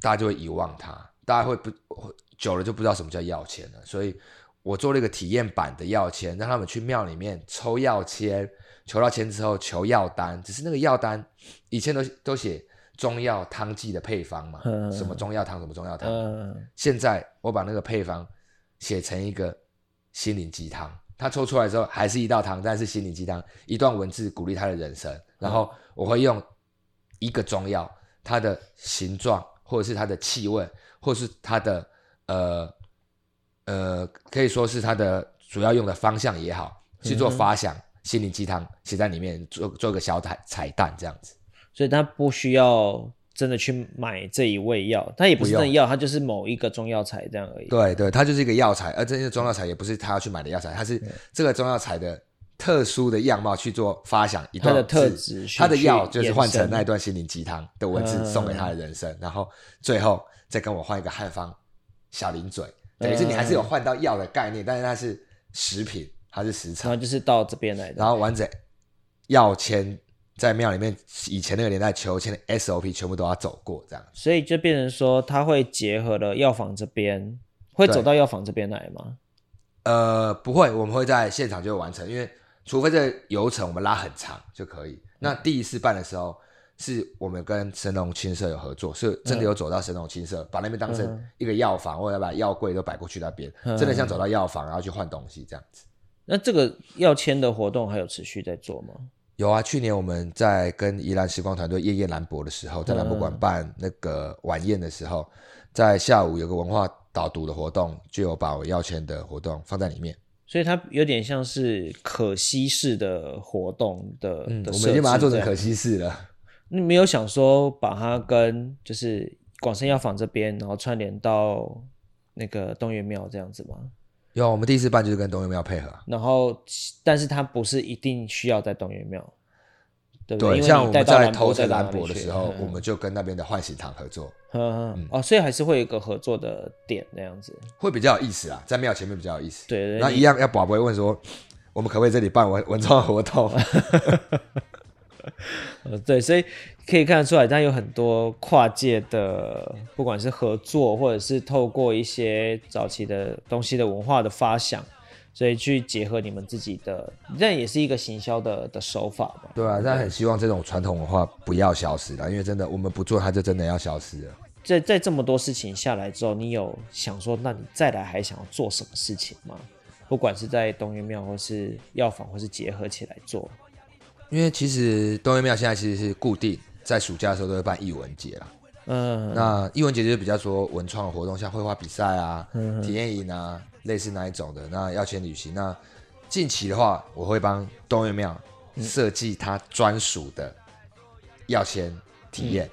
大家就会遗忘它，大家会不久了就不知道什么叫要签了。所以我做了一个体验版的要签，让他们去庙里面抽要签，求到签之后求药单，只是那个药单以前都都写。中药汤剂的配方嘛，嗯、什么中药汤，什么中药汤。嗯、现在我把那个配方写成一个心灵鸡汤，他抽出来之后还是一道汤，但是心灵鸡汤，一段文字鼓励他的人生。然后我会用一个中药，它的形状，或者是它的气味，或是它的呃呃，可以说是它的主要用的方向也好，去做发想，嗯、心灵鸡汤写在里面，做做个小彩彩蛋这样子。所以他不需要真的去买这一味药，它也不是真的药，它就是某一个中药材这样而已。对对，它就是一个药材，而这些中药材也不是他要去买的药材，它是这个中药材的特殊的样貌去做发想一段的特质，他的药就是换成那一段心灵鸡汤的文字送给他的人生，嗯、然后最后再跟我换一个汉方小零嘴，等于是你还是有换到药的概念，嗯、但是它是食品，它是食材，然后就是到这边来的，然后完整药签。在庙里面，以前那个年代求签的 SOP 全部都要走过，这样，所以就变成说，他会结合了药房这边，会走到药房这边来吗？呃，不会，我们会在现场就完成，因为除非这个流程我们拉很长就可以。那第一次办的时候，是我们跟神农青社有合作，是真的有走到神农青社，嗯、把那边当成一个药房，或者把药柜都摆过去那边，嗯、真的像走到药房，然后去换东西这样子。那这个要签的活动还有持续在做吗？有啊，去年我们在跟宜兰时光团队夜宴兰博的时候，在兰博馆办那个晚宴的时候，在下午有个文化导读的活动，就有把我要签的活动放在里面。所以它有点像是可惜式的活动的。嗯，我们已经把它做成可惜式了。你没有想说把它跟就是广生药房这边，然后串联到那个东岳庙这样子吗？有，我们第一次办就是跟东岳庙配合，然后，但是它不是一定需要在东岳庙，对不对？像我们在投资兰博的时候，我们就跟那边的唤醒堂合作，嗯哦，所以还是会有一个合作的点那样子，会比较有意思啊，在庙前面比较有意思。对对，那一样要宝贝问说，我们可不可以这里办文文创活动？呃，对，所以可以看得出来，但有很多跨界的，不管是合作，或者是透过一些早期的东西的文化的发想，所以去结合你们自己的，这也是一个行销的的手法嘛。对啊，但很希望这种传统文化不要消失了，因为真的我们不做，它就真的要消失了。在在这么多事情下来之后，你有想说，那你再来还想要做什么事情吗？不管是在东岳庙，或是药房，或是结合起来做。因为其实东岳庙现在其实是固定在暑假的时候都会办艺文节啦。嗯，那艺文节就是比较说文创的活动，像绘画比赛啊、嗯、体验营啊，类似那一种的。那要签旅行。那近期的话，我会帮东岳庙设计它专属的要签体验。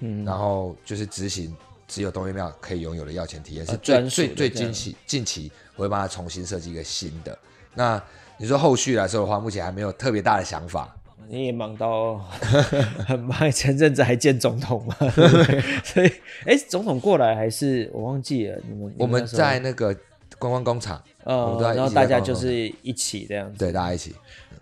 嗯，然后就是执行只有东岳庙可以拥有的要签体验，是最、啊、最最近期近期我会帮他重新设计一个新的。那你说后续来说的话，目前还没有特别大的想法。你也忙到 很忙，前阵子还见总统嘛？对对 所以，哎，总统过来还是我忘记了。你们我们在那个观光工厂，哦，然后大家就是一起这样子，对，大家一起。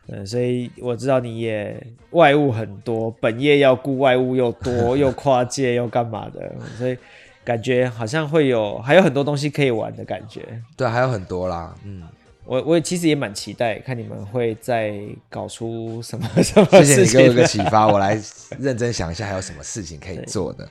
嗯，所以我知道你也外务很多，本业要顾，外务又多，又跨界又干嘛的，所以感觉好像会有还有很多东西可以玩的感觉。对，还有很多啦，嗯。我我其实也蛮期待看你们会再搞出什么 什么事情。谢谢你给我一个启发，我来认真想一下还有什么事情可以做的。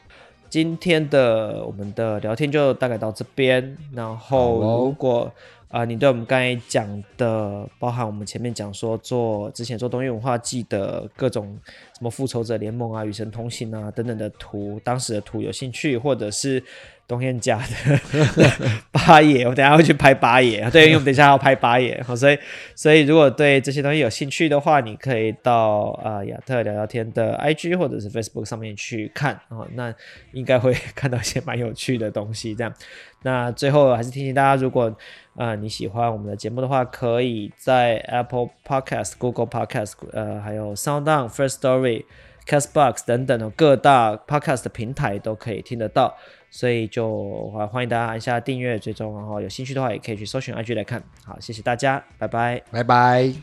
今天的我们的聊天就大概到这边，然后如果啊、呃，你对我们刚才讲的，包含我们前面讲说做之前做东岳文化季的各种什么复仇者联盟啊、与神同行啊等等的图，当时的图有兴趣，或者是。东彦家的 八爷，我等下会去拍八爷。对，因为我们等一下要拍八爷，好，所以所以如果对这些东西有兴趣的话，你可以到啊亚特聊聊天的 IG 或者是 Facebook 上面去看啊，那应该会看到一些蛮有趣的东西。这样，那最后还是提醒大家，如果啊、呃、你喜欢我们的节目的话，可以在 Apple Podcast、Google Podcast，呃，还有 SoundOn、First Story、Castbox 等等的各大 Podcast 平台都可以听得到。所以就欢迎大家按下订阅追踪，然后有兴趣的话也可以去搜寻 IG 来看。好，谢谢大家，拜拜，拜拜。